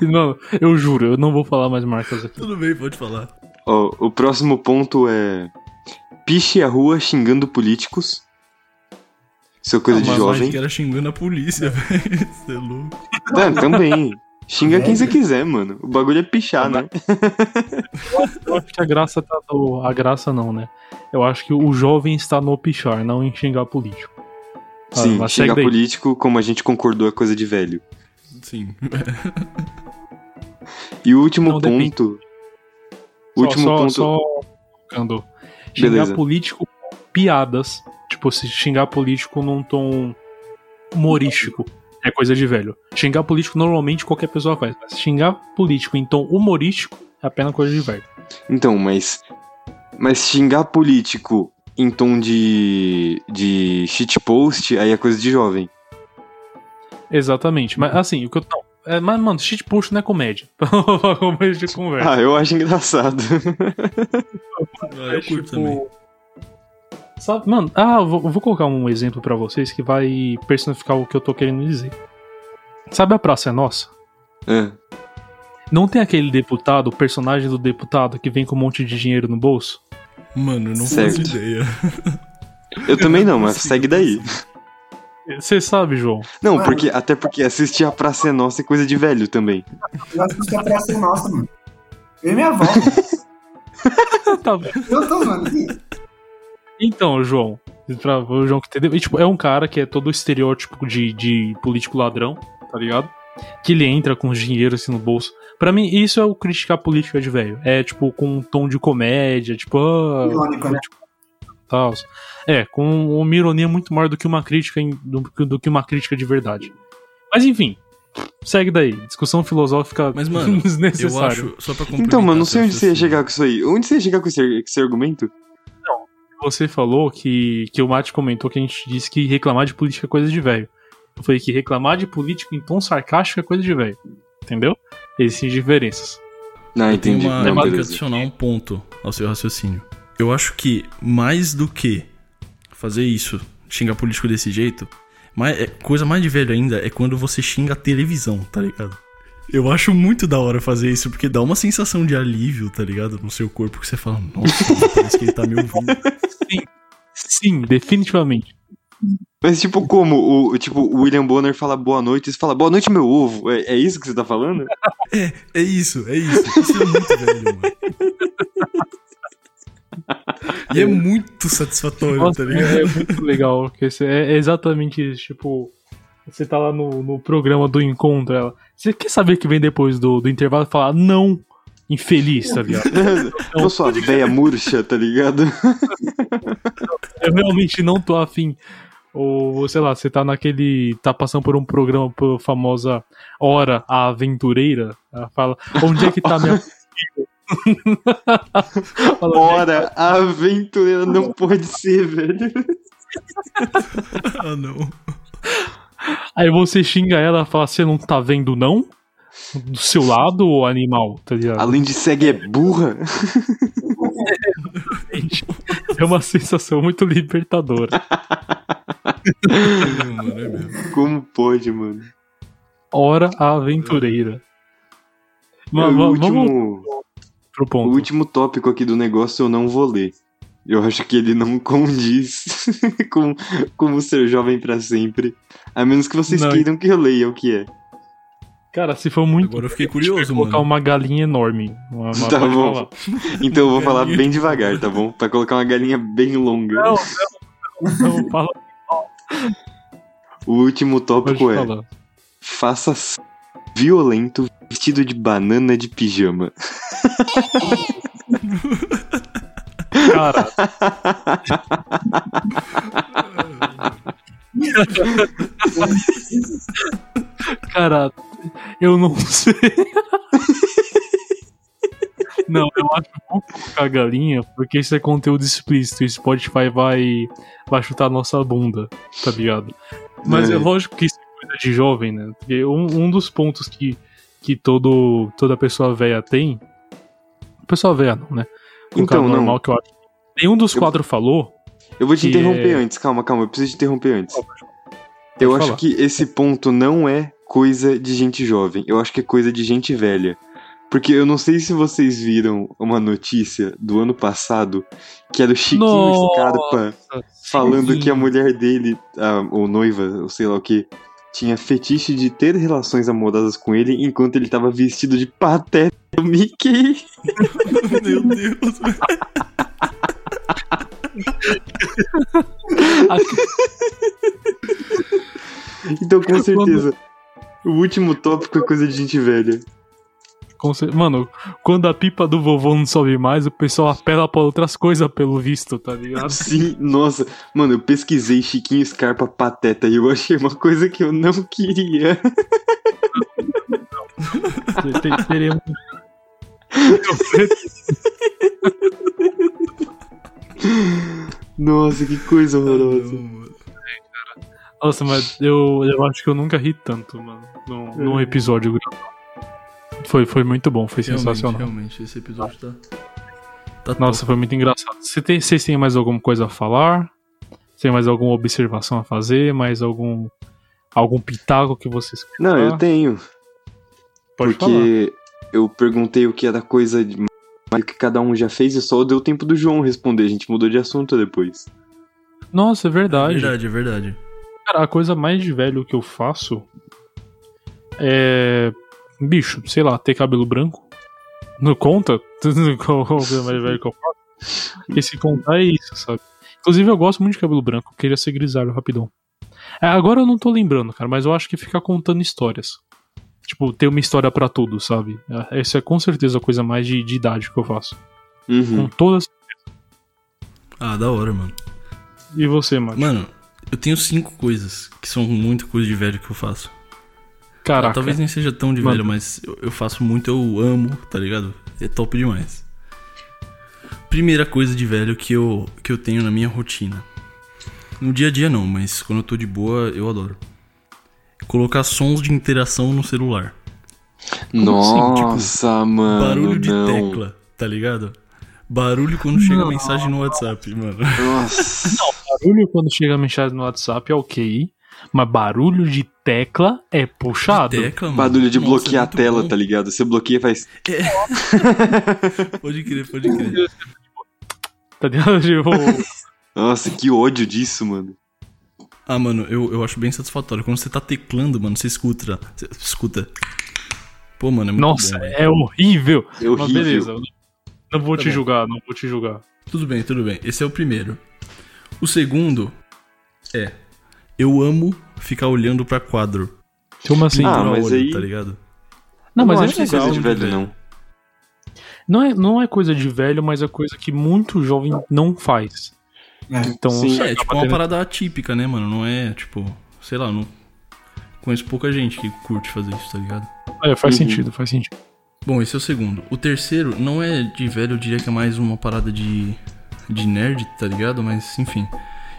Não, eu juro, eu não vou falar mais marcas aqui. Tudo bem, pode falar. Ó, o próximo ponto é. Piche a rua xingando políticos. Isso é coisa de Mas jovem. acho que era xingando a polícia, velho. Você é louco. Ah, também. Xinga quem você quiser, mano. O bagulho é pichar, né? Eu acho que a graça tá no. A graça não, né? Eu acho que o jovem está no pichar, não em xingar político. Sim, mas xingar político, como a gente concordou, é coisa de velho. Sim. E o último Não, ponto. Só- último só, ponto. Só colocando. Xingar Beleza. político com piadas. Tipo, se xingar político num tom humorístico. É coisa de velho. Xingar político normalmente qualquer pessoa faz. Mas xingar político em tom humorístico é apenas coisa de velho. Então, mas. Mas xingar político em tom de. de shitpost, aí é coisa de jovem. Exatamente. Mas assim, o que eu. Não, é, mas, mano, shitpost não é comédia. Pra comédia de conversa. Ah, eu acho engraçado. Ah, eu curto Tipo, também. Sabe, mano, ah, eu vou, eu vou colocar um exemplo pra vocês que vai personificar o que eu tô querendo dizer. Sabe a Praça é Nossa? É. Não tem aquele deputado, o personagem do deputado que vem com um monte de dinheiro no bolso? Mano, eu não Certo. faço ideia. Eu também não, mas segue daí. Você sabe, João? Não, Mano. porque até porque assistir a Praça é Nossa é coisa de velho também. Eu assisti a Praça é Nossa, mano. Eu e minha avó. tá bom. Eu tô, mano. Então, João, pra o João que entendeu, e, tipo, é um cara que é todo estereótipo de, de político ladrão, tá ligado? Que ele entra com os dinheiros assim no bolso. Pra mim, isso é o criticar política de velho. É, tipo, com um tom de comédia, tipo, ah, Irônico, né? tal. É, com uma ironia muito maior do que uma crítica em- do, do que uma crítica de verdade. Mas enfim, segue daí. Discussão filosófica Mas, mano, Eu desnecessária. acho, só pra. Então, mano, não sei onde você ia chegar com isso aí. Onde você ia chegar com esse, com esse argumento? Você falou que, que o Mate comentou que a gente disse que reclamar de política é coisa de velho. Eu falei que reclamar de político em tom sarcástico é coisa de velho. Entendeu? Existem diferenças. Não, Eu tenho entendi. uma, Não, eu tenho adicionar um ponto ao seu raciocínio. Eu acho que mais do que fazer isso, xingar político desse jeito, mais, é- coisa mais de velho ainda é quando você xinga a televisão, tá ligado? Eu acho muito da hora fazer isso, porque dá uma sensação de alívio, tá ligado? No seu corpo, que você fala, nossa, parece que ele tá me ouvindo. Sim, definitivamente. Mas tipo, como? O, tipo, o William Bonner fala boa noite e você fala boa noite, meu ovo. É, é isso que você tá falando? É isso, é isso. Isso é muito velho, mano. E é muito satisfatório, Nossa, tá ligado? é, é muito legal. Porque é, é exatamente isso. Tipo, você tá lá no, no programa do encontro. Ela, você quer saber o que vem depois do, do intervalo e falar não, infeliz, tá ligado? Tô sua véia murcha, tá ligado? Eu realmente não tô afim. Ou, sei lá, você tá naquele. tá passando por um programa por famosa Hora a Aventureira. Ela fala, onde é que tá minha. Fala, Ora, a aventureira não pode ser, velho. Ah, não. Aí você xinga ela e fala, você não tá vendo, não? Do seu lado, ô animal, tá ligado? Além de cega, é burra. É uma sensação muito libertadora. É, mano, é mesmo. Como pode, mano? Hora Aventureira. Ma- o, ma- Vamos último, pro o ponto. último tópico aqui do negócio eu não vou ler. Eu acho que ele não condiz com como ser jovem pra sempre. A menos que vocês Não. queiram que eu leia o que é. Cara, se for muito. Agora eu fiquei curioso, colocar mano. uma galinha enorme. Uma, uma- Tá bom. falar. Então eu vou falar bem devagar, tá bom? Pra colocar uma galinha bem longa. Não, não, não, fala, O último tópico é: faça violento vestido de banana de pijama. Cara, cara, eu não sei. Não, eu acho que vou colocar a galinha, porque isso é conteúdo explícito e Spotify vai, vai chutar a nossa bunda, tá ligado? Mas é, É. lógico que isso é coisa de jovem, né? Porque um, um dos pontos que, que todo, toda pessoa velha tem. Pessoa velha não, né? Um Então, cara não. normal que eu acho. Nenhum dos Eu- quatro falou. Eu vou te interromper é- antes, calma, calma, eu preciso te interromper antes. Eu acho falar. que esse ponto não é coisa de gente jovem, eu acho que é coisa de gente velha. Porque eu não sei se vocês viram uma notícia do ano passado que era o Chiquinho Nossa, Scarpa falando sim. que a mulher dele, a, ou noiva, ou sei lá o que, tinha fetiche de ter relações amorosas com ele enquanto ele tava vestido de pateta do Mickey. Meu Deus. Então, com certeza, o último tópico é coisa de gente velha. Mano, quando a pipa do vovô não sobe mais, o pessoal apela pra outras coisas, pelo visto, tá ligado? Sim, nossa, mano, eu pesquisei Chiquinho Scarpa pateta e eu achei uma coisa que eu não queria. Te- te- Teremos. Nossa, que coisa horrorosa. Não, mano. Nossa, mas eu, eu acho que eu nunca ri tanto, mano, num, num episódio gravado. Foi, foi muito bom, foi Realmente, sensacional. realmente, esse episódio tá. Tá Nossa, top. foi muito engraçado. Você tem- Vocês têm mais alguma coisa a falar? Tem mais alguma observação a fazer? Mais algum algum pitaco que vocês querem Não, eu falar? tenho. Pode falar. porque eu perguntei o que era coisa de mais que cada um já fez e só deu tempo do João responder. A gente mudou de assunto depois. Nossa, é É verdade. verdade, é verdade. Cara, a coisa mais de velho que eu faço é. Bicho, sei lá, ter cabelo branco. Não conta? Mais velha que eu faço? Porque se contar é isso, sabe? Inclusive, eu gosto muito de cabelo branco. Eu queria ser grisalho rapidão. É, agora eu não tô lembrando, cara, mas eu acho que ficar contando histórias. Tipo, ter uma história pra tudo, sabe? É, Essa é com certeza a coisa mais de, de idade que eu faço. Com Uhum. todas. Ah, da hora, mano. E você, mano? Mano, eu tenho cinco coisas que são muito coisa de velho que eu faço. Caraca. Talvez nem seja tão de Mano. velho, mas eu, eu faço muito, eu amo, tá ligado? É top demais. Primeira coisa de velho que eu, que eu tenho na minha rotina. No dia a dia não, mas quando eu tô de boa, eu adoro. Colocar sons de interação no celular. Nossa, mano. Barulho de não. tecla, tá ligado? Barulho quando chega Não. mensagem no WhatsApp, mano. Nossa. Barulho quando chega mensagem no WhatsApp é ok, mas barulho de tecla é puxado. Tecla, mano. Barulho de Nossa, bloquear é a tela, bom. tá ligado? Você bloqueia faz. Pode crer, pode crer. Tá ligado? Tipo, Nossa, que ódio disso, mano. Ah, mano, eu, eu acho bem satisfatório. Quando você tá teclando, mano, você escuta. Você escuta. Pô, mano, é muito nossa, bom. é horrível. É Mas horrível. beleza, eu não vou Tá te bom. julgar, não vou te julgar. Tudo bem, tudo bem. Esse é o primeiro. O segundo é. Eu amo ficar olhando pra quadro. Como assim? Ah, mas olho, aí- tá ligado? não, mas não é acho que é coisa de velho, velho. não. Não é, não é coisa de velho, mas é coisa que muito jovem não faz. É. Então, Sim. É, tipo uma parada atípica, né, mano? Não é, tipo, sei lá, não. Conheço pouca gente que curte fazer isso, tá ligado? É, faz Uhum. sentido, faz sentido. Bom, esse é o segundo. O terceiro não é de velho, eu diria que é mais uma parada de. de nerd, tá ligado? Mas, enfim.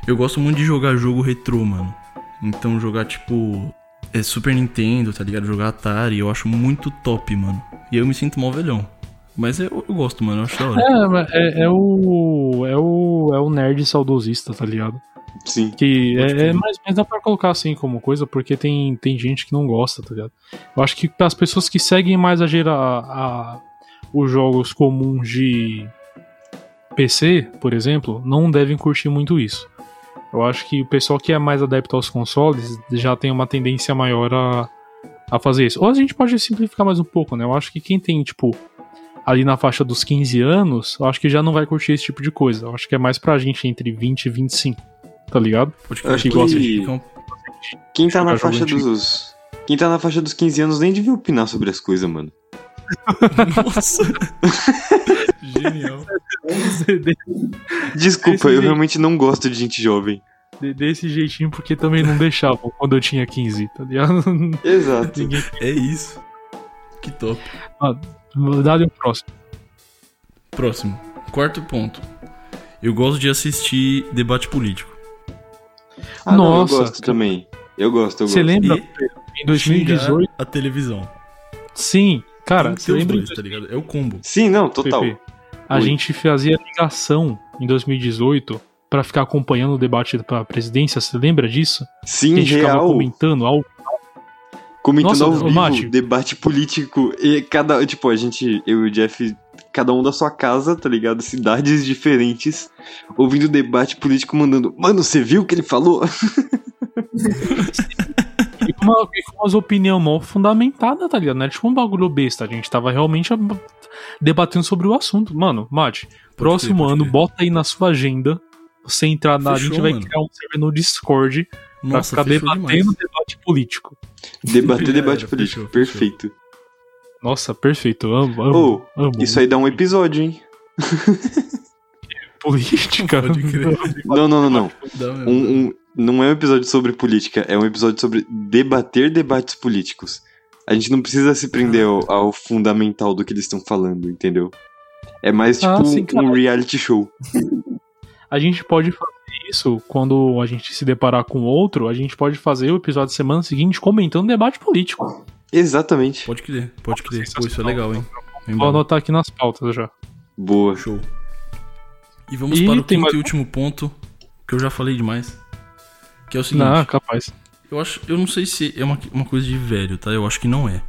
Eu gosto muito de jogar jogo retrô, mano. Então jogar, tipo. É Super Nintendo, tá ligado? Jogar Atari, eu acho muito top, mano. E eu me sinto mal velhão. Mas eu, eu gosto, mano, eu acho da hora. É, mas é, é o. É o. É o nerd saudosista, tá ligado? Sim. Que é, é mais, mas dá pra colocar assim como coisa, porque tem, tem gente que não gosta, tá ligado? Eu acho que as pessoas que seguem mais a gera, a, os jogos comuns de PC, por exemplo, não devem curtir muito isso. Eu acho que o pessoal que é mais adepto aos consoles já tem uma tendência maior a, a fazer isso. Ou a gente pode simplificar mais um pouco, né? Eu acho que quem tem, tipo, ali na faixa dos 15 anos, eu acho que já não vai curtir esse tipo de coisa. Eu acho que é mais pra gente entre 20 e 25, tá ligado? Acho que que- gosta de Quem tá na faixa antigo. dos. Quem tá na faixa dos 15 anos nem devia opinar sobre as coisas, mano. Nossa! Genial. Desculpa, eu realmente não gosto de gente jovem. De- Desse jeitinho, porque também não deixavam quando eu tinha 15, tá ligado? Exato. Ninguém. É isso. Que top. Dá-lhe um próximo. Próximo. Quarto ponto. Eu gosto de assistir debate político. Ah, não, Nossa, eu gosto também. Eu gosto, eu Você gosto. lembra? E Em 2018? xingar a televisão. Sim, cara, você lembra? dois, tá ligado? É o combo. Sim, não, total. Pepe, a Oi. gente fazia ligação em 2018 pra ficar acompanhando o debate pra presidência. Você lembra disso? Sim, que a gente ficava real. comentando algo. Comentando Nossa, ao vivo, Mate. debate político. E cada. Tipo, a gente, eu e o Jeff, cada um da sua casa, tá ligado? Cidades diferentes, ouvindo debate político, mandando. Mano, você viu o que ele falou? Uma, umas opiniões mal fundamentadas, tá ligado? Não é tipo um bagulho besta. A gente tava realmente a- debatendo sobre o assunto. Mano, Mate, próximo crer, ano, crer. bota aí na sua agenda. Você entrar na. a Fechou, gente vai mano. criar um server no Discord pra Nossa, ficar fechou debatendo demais. debate político. Debater debate era, político. fechou, fechou. Perfeito. Nossa, perfeito. Amo, amo. Ô, amo. isso aí dá um episódio, hein? Política. Não, não, não, não. Um, um- não é um episódio sobre política, é um episódio sobre debater debates políticos. A gente não precisa se prender ao, ao fundamental do que eles estão falando, entendeu? É mais tipo Ah, sim, um reality show. A gente pode fazer isso quando a gente se deparar com outro. A gente pode fazer o episódio semana seguinte comentando um debate político. Exatamente. Pode crer, pode crer. Pô, isso é legal, hein? Bem Vou bom. anotar aqui nas pautas já. Boa. Show. E vamos E para o quinto mais e último ponto, que eu já falei demais. Que é o seguinte. Não, capaz. Eu acho, eu não sei se é uma, uma coisa de velho, tá? Eu acho que não é.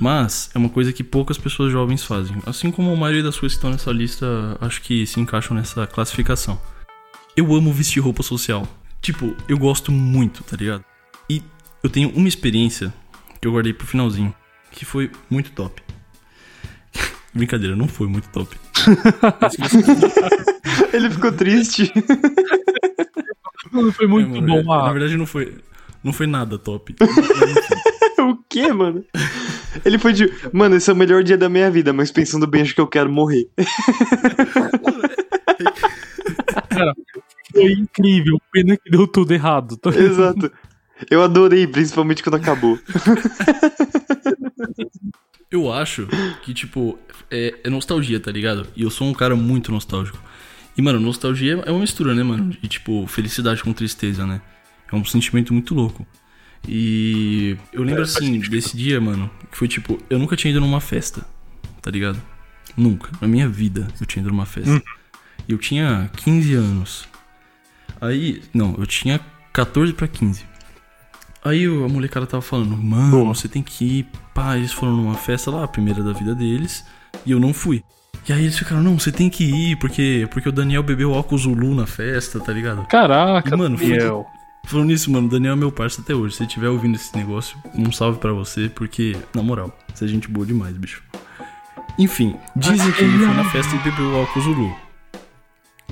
Mas é uma coisa que poucas pessoas jovens fazem. Assim como a maioria das coisas que estão nessa lista, acho que se encaixam nessa classificação. Eu amo vestir roupa social. Tipo, eu gosto muito, tá ligado? E eu tenho uma experiência que eu guardei pro finalzinho, que foi muito top. Brincadeira, não foi muito top. Ele ficou triste. Foi muito É, mano, bom. é, Na Ah, verdade, não foi, não foi nada top. O quê, mano? Ele foi de. Mano, esse é o melhor dia da minha vida, mas pensando bem, acho que eu quero morrer. foi incrível. Pena que deu tudo errado. Tá? Exato. Eu adorei, principalmente quando acabou. Eu acho que, tipo, é, é nostalgia, tá ligado? E eu sou um cara muito nostálgico. E, mano, nostalgia é uma mistura, né, mano? De, tipo, felicidade com tristeza, né? É um sentimento muito louco. E eu lembro, assim, desse dia, mano, que foi tipo, eu nunca tinha ido numa festa, tá ligado? Nunca. Na minha vida eu tinha ido numa festa. E eu tinha 15 anos. Aí, não, eu tinha 14 pra 15. Aí a molecada tava falando, mano, você tem que ir. Pá, eles foram numa festa lá, a primeira da vida deles, e eu não fui. E aí eles ficaram, não, você tem que ir, porque, porque o Daniel bebeu álcool Zulu na festa, tá ligado? Caraca, Mano, foi- Daniel. Falando nisso, mano, o Daniel é meu parceiro até hoje. Se estiver ouvindo esse negócio, um salve pra você, porque, na moral, você é gente boa demais, bicho. Enfim, dizem que ele foi na festa e bebeu álcool Zulu.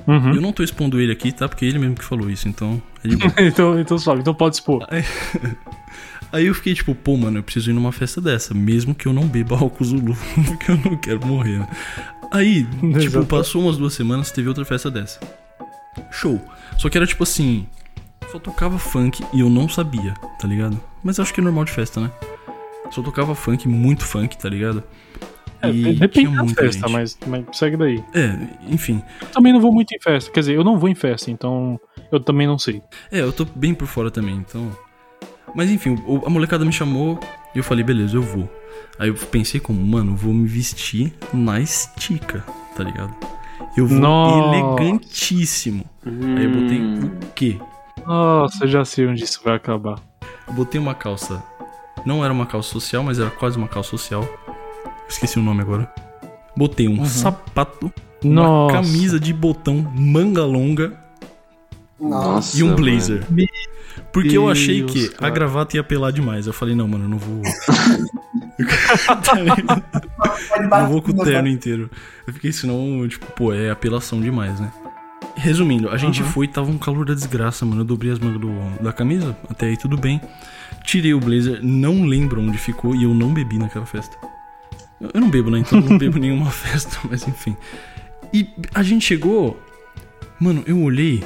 Uhum. Eu não tô expondo ele aqui, tá? Porque ele mesmo que falou isso, então é então, então suave, então pode expor. Aí eu fiquei tipo, pô, mano, eu preciso ir numa festa dessa, mesmo que eu não beba álcool Zulu, porque eu não quero morrer, né? Aí, tipo, passou umas duas semanas, teve outra festa dessa. Show. Só que era tipo assim, só tocava funk e eu não sabia, tá ligado? Mas acho que é normal de festa, né? Só tocava funk, muito funk, tá ligado? É, E depende tinha da festa, mas, mas segue daí. É, enfim. Eu também não vou muito em festa. Quer dizer, eu não vou em festa, então eu também não sei. É, eu tô bem por fora também, então. Mas enfim, a molecada me chamou e eu falei, beleza, eu vou. Aí eu pensei como, mano, eu vou me vestir na estica, tá ligado? Eu vou Nossa. elegantíssimo. Aí eu botei o quê? Nossa, eu já sei onde isso vai acabar. Eu botei uma calça. Não era uma calça social, mas era quase uma calça social. Esqueci o nome agora. Botei um sapato, uma Nossa. camisa de botão manga longa Nossa. e um mano. blazer. Porque eu achei Deus, que cara. a gravata ia pelar demais. Eu falei, não, mano, eu não vou. Tá não vou com o terno inteiro. Eu fiquei, senão, tipo, pô, é apelação demais, né? Resumindo, a gente foi, tava um calor da desgraça, mano. Eu dobrei as mangas do- da camisa, até aí tudo bem. Tirei o blazer, não lembro onde ficou e eu não bebi naquela festa. Eu, eu não bebo, né? Então eu não bebo nenhuma festa, mas enfim. E a gente chegou. Mano, eu olhei.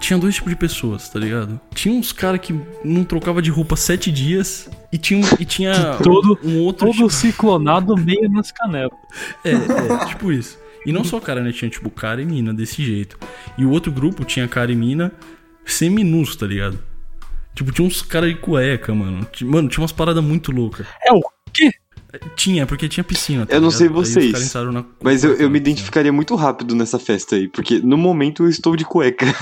Tinha dois tipos de pessoas, tá ligado? Tinha uns caras que não trocava de roupa sete dias e tinha, e tinha Todo- um outro Todo ciclonado meio nas canelas. é, é, tipo isso. E não só cara, né? Tinha tipo cara e mina desse jeito. E o outro grupo tinha cara e mina seminus, tá ligado? Tipo, tinha uns caras de cueca, mano. Mano, tinha umas paradas muito loucas. É o quê? Tinha, porque tinha piscina. tá Eu não sei vocês, na- Mas eu, eu me identificaria muito rápido nessa festa aí, porque no momento eu estou de cueca.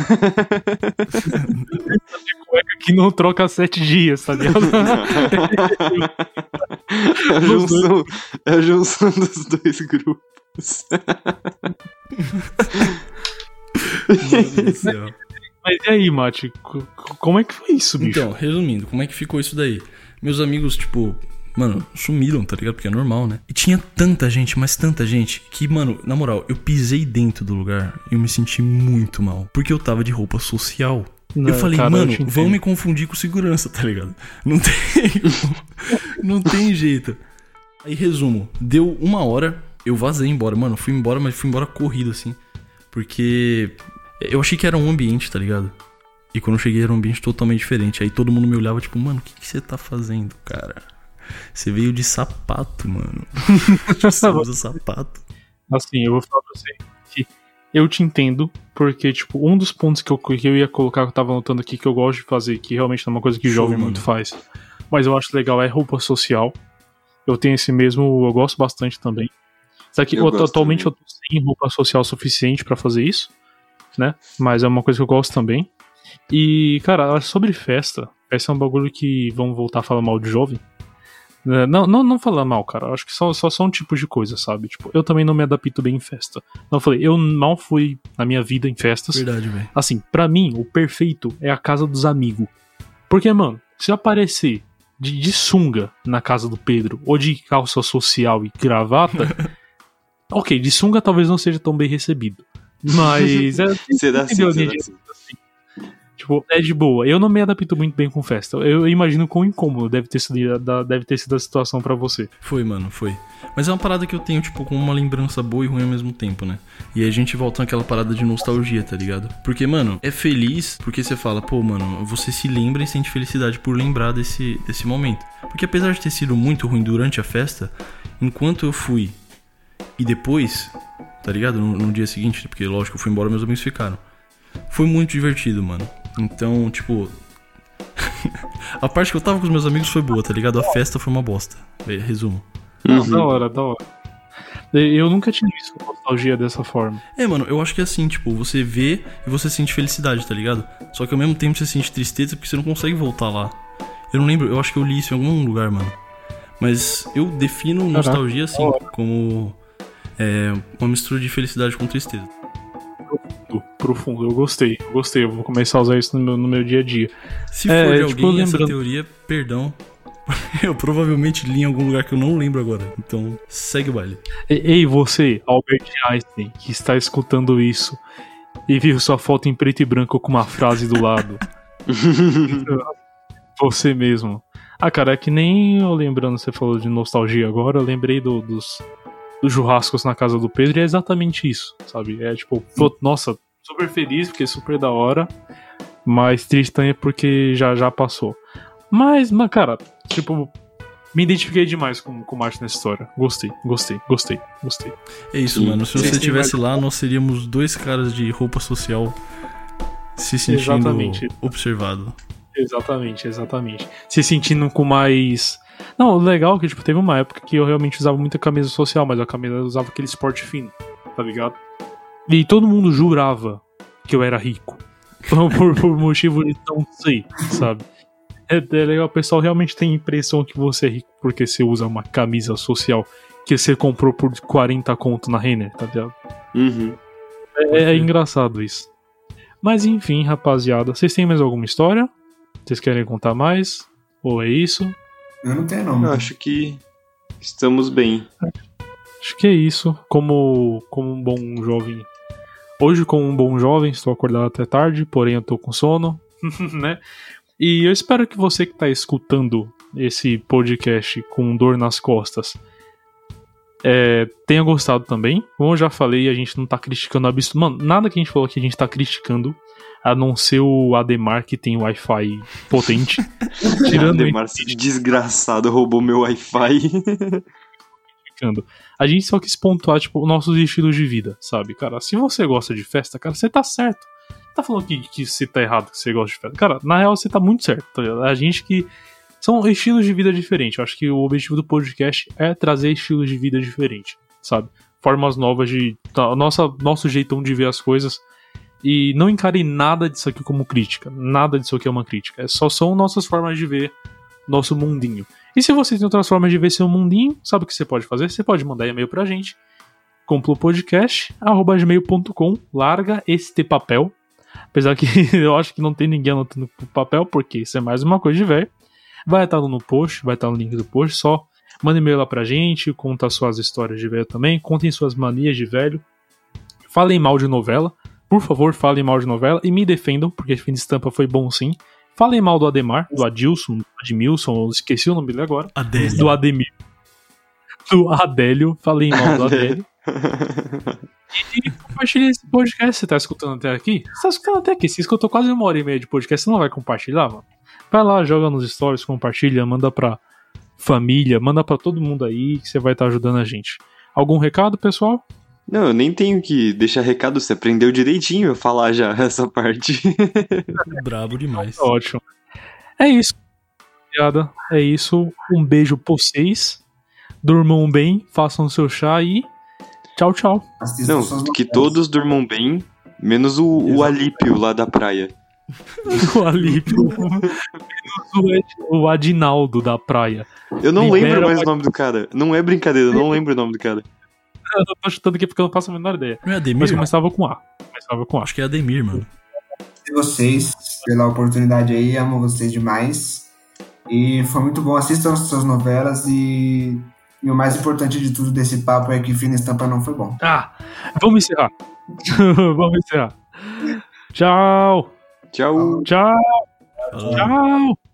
Que não troca sete dias, tá ligado? É a junção, é a junção dos dois grupos. Meu Deus do céu. Mas e aí, Mate? Como é que foi isso, bicho? Então, resumindo, como é que ficou isso daí? Meus amigos, tipo, mano, sumiram, tá ligado? Porque é normal, né? E tinha tanta gente, mas tanta gente, que, mano, na moral, eu pisei dentto do lugar e eu me senti muito mal. Porque eu tava de roupa social. Não, eu falei, cara, mano, eu vão me confundir com segurança, tá ligado? Não tem. não tem jeito. Aí, resumo, deu uma hora, eu vazei embora. Mano, fui embora, mas fui embora corrido, assim. Porque eu achei que era um ambiente, tá ligado? E quando eu cheguei era um ambiente totalmente diferente. Aí todo mundo me olhava, tipo, mano, o que, que você tá fazendo, cara? Você veio de sapato, mano. Você usa sapato. Assim, eu vou falar pra você que eu te entendo, porque, tipo, um dos pontos que eu, que eu ia colocar, que eu tava anotando aqui, que eu gosto de fazer, que realmente não é uma coisa que Show, jovem mano. muito faz, mas eu acho legal, é roupa social. Eu tenho esse mesmo, eu gosto bastante também. Só que Eu atualmente também. eu tô sem roupa social suficiente pra fazer isso, né? Mas é uma coisa que eu gosto também. E, cara, sobre festa, esse é um bagulho que vamos voltar a falar mal de jovem. É, Não, não, não falar mal, cara. Acho que só, só são um tipo de coisa, sabe? Tipo, eu também não me adapto bem em festa. Não falei, eu mal fui na minha vida em festas. Verdade, velho. Assim, pra mim, o perfeito é a casa dos amigos. Porque, mano, se eu aparecer de, de sunga na casa do Pedro, ou de calça social e gravata, ok, de sunga talvez não seja tão bem recebido. Mas é, Será assim, Entendeu, será Ninja? Tipo, é de boa. Eu não me adapto muito bem com festa. Eu imagino quão incômodo deve ter sido, da- deve ter sido a situação pra você. Foi, mano, foi. Mas é uma parada que eu tenho, tipo, com uma lembrança boa e ruim ao mesmo tempo, né? E aí a gente volta naquela parada de nostalgia, tá ligado? Porque, mano, é feliz porque você fala, pô, mano, você se lembra e sente felicidade por lembrar desse, desse momento. Porque apesar de ter sido muito ruim durante a festa, enquanto eu fui e depois, tá ligado? No, no dia seguinte, porque lógico, eu fui embora meus amigos ficaram. Foi muito divertido, mano. Então, tipo. a parte que eu tava com os meus amigos foi boa, tá ligado? A festa foi uma bosta. Resumo. Não, Uhum. da hora, da hora. Eu nunca tinha visto nostalgia dessa forma. É, mano, eu acho que é assim, tipo, você vê e você sente felicidade, tá ligado? Só que ao mesmo tempo você sente tristeza porque você não consegue voltar lá. Eu não lembro, eu acho que eu li isso em algum lugar, mano. Mas eu defino nostalgia assim, como é, uma mistura de felicidade com tristeza. Profundo, Profundo, eu gostei, eu gostei. Eu vou começar a usar isso no meu, no meu dia a dia. Se É, for de tipo, alguém essa lembrando- teoria, perdão. eu provavelmente li em algum lugar que eu não lembro agora. Então, segue o baile. E- Ei, você, Albert Einstein, que está escutando isso e viu sua foto em preto e branco com uma frase do lado. Você mesmo. Ah, cara, é que nem eu lembrando, você falou de nostalgia agora, eu lembrei do- dos churrascos na casa do Pedro e é exatamente isso, sabe? É tipo, pô, nossa, super feliz porque é super da hora, mas triste também porque já, já passou. Mas, mas, cara, tipo, me identifiquei demais com, com o Martin nessa história. Gostei, gostei, gostei, gostei. É isso, Sim. mano. Se você estivesse lá, nós seríamos dois caras de roupa social se sentindo Exatamente. observado. Exatamente, exatamente. Se sentindo com mais. Não, o legal é que tipo, teve uma época que eu realmente usava muita camisa social, mas a camisa eu usava aquele esporte fino, tá ligado? E todo mundo jurava que eu era rico. Por, por, motivo de não sei, sabe? É, é legal, o pessoal realmente tem a impressão que você é rico porque você usa uma camisa social que você comprou por 40 conto na Renner, tá ligado? Uhum. É, é engraçado isso. Mas enfim, rapaziada, vocês têm mais alguma história? Vocês querem contar mais? Ou é isso? Eu não tenho, não. Eu mano. acho que estamos bem. Acho que é isso. Como, como um bom jovem. Hoje, como um bom jovem, estou acordado até tarde, porém eu tô com sono, né? E eu espero que você que tá escutando esse podcast com dor nas costas é, tenha gostado também. Como eu já falei, a gente não tá criticando absurdo. Mano, nada que a gente falou aqui a gente tá criticando. A não ser o Ademar que tem Wi-Fi potente. Tirando Ademar, esse desgraçado roubou meu Wi-Fi. A gente só quis pontuar, tipo, nossos estilos de vida, sabe? Cara, se você gosta de festa, cara, você tá certo. Tá falando que, que você tá errado que você gosta de festa. Cara, na real você tá muito certo, tá ligado? A gente que São estilos de vida diferentes. Eu acho que o objetivo do podcast é trazer estilos de vida diferentes, sabe? Formas novas de. Nossa, nosso jeitão de ver as coisas. E não encare nada disso aqui como crítica. Nada disso aqui é uma crítica. É só são nossas formas de ver nosso mundinho. E se você tem outras formas de ver seu mundinho, sabe o que você pode fazer? Você pode mandar e-mail pra gente. complopodcast.gmail.com Larga este papel. Apesar que eu acho que não tem ninguém anotando papel, porque isso é mais uma coisa de velho. Vai estar no post, vai estar no link do post, só manda e-mail lá pra gente, conta suas histórias de velho também, contem suas manias de velho. Falem mal de novela, por favor, falem mal de novela e me defendam, porque fim de estampa foi bom sim. Falem mal do Ademar, do Adilson, do Admilson, esqueci o nome dele agora. Adélio. Do Ademir. Do Adélio, falei mal do Adélio. E compartilha esse podcast. Você tá escutando até aqui? Você tá escutando até aqui. Você escutou quase uma hora e meia de podcast. Você não vai compartilhar, mano? Vai lá, joga nos stories, compartilha, manda pra família, manda pra todo mundo aí que você vai estar ajudando a gente. Algum recado, pessoal? Não, eu nem tenho que deixar recado, você aprendeu direitinho eu falar já essa parte. Brabo demais. Ótimo. É isso. Obrigada. É isso. Um beijo pra vocês. Durmam bem, façam seu chá e tchau, tchau. Não, que todos durmam bem, menos o, o Alípio lá da praia. O Alípio. Menos o, o Adinaldo da praia. Eu não Libera lembro mais o o nome do cara. Não é brincadeira, eu não lembro o nome do cara. Eu tô chutando aqui porque eu não faço a menor ideia. Não é Ademir? Mas começava com A. Começava com A. Acho que é Ademir, mano. vocês pela oportunidade aí, amo vocês demais. E foi muito bom, assistam as suas novelas e, e o mais importante de tudo desse papo é que Fina Estampa não foi bom. Ah, vamos encerrar. vamos encerrar. Tchau. Tchau. Tchau. Tchau.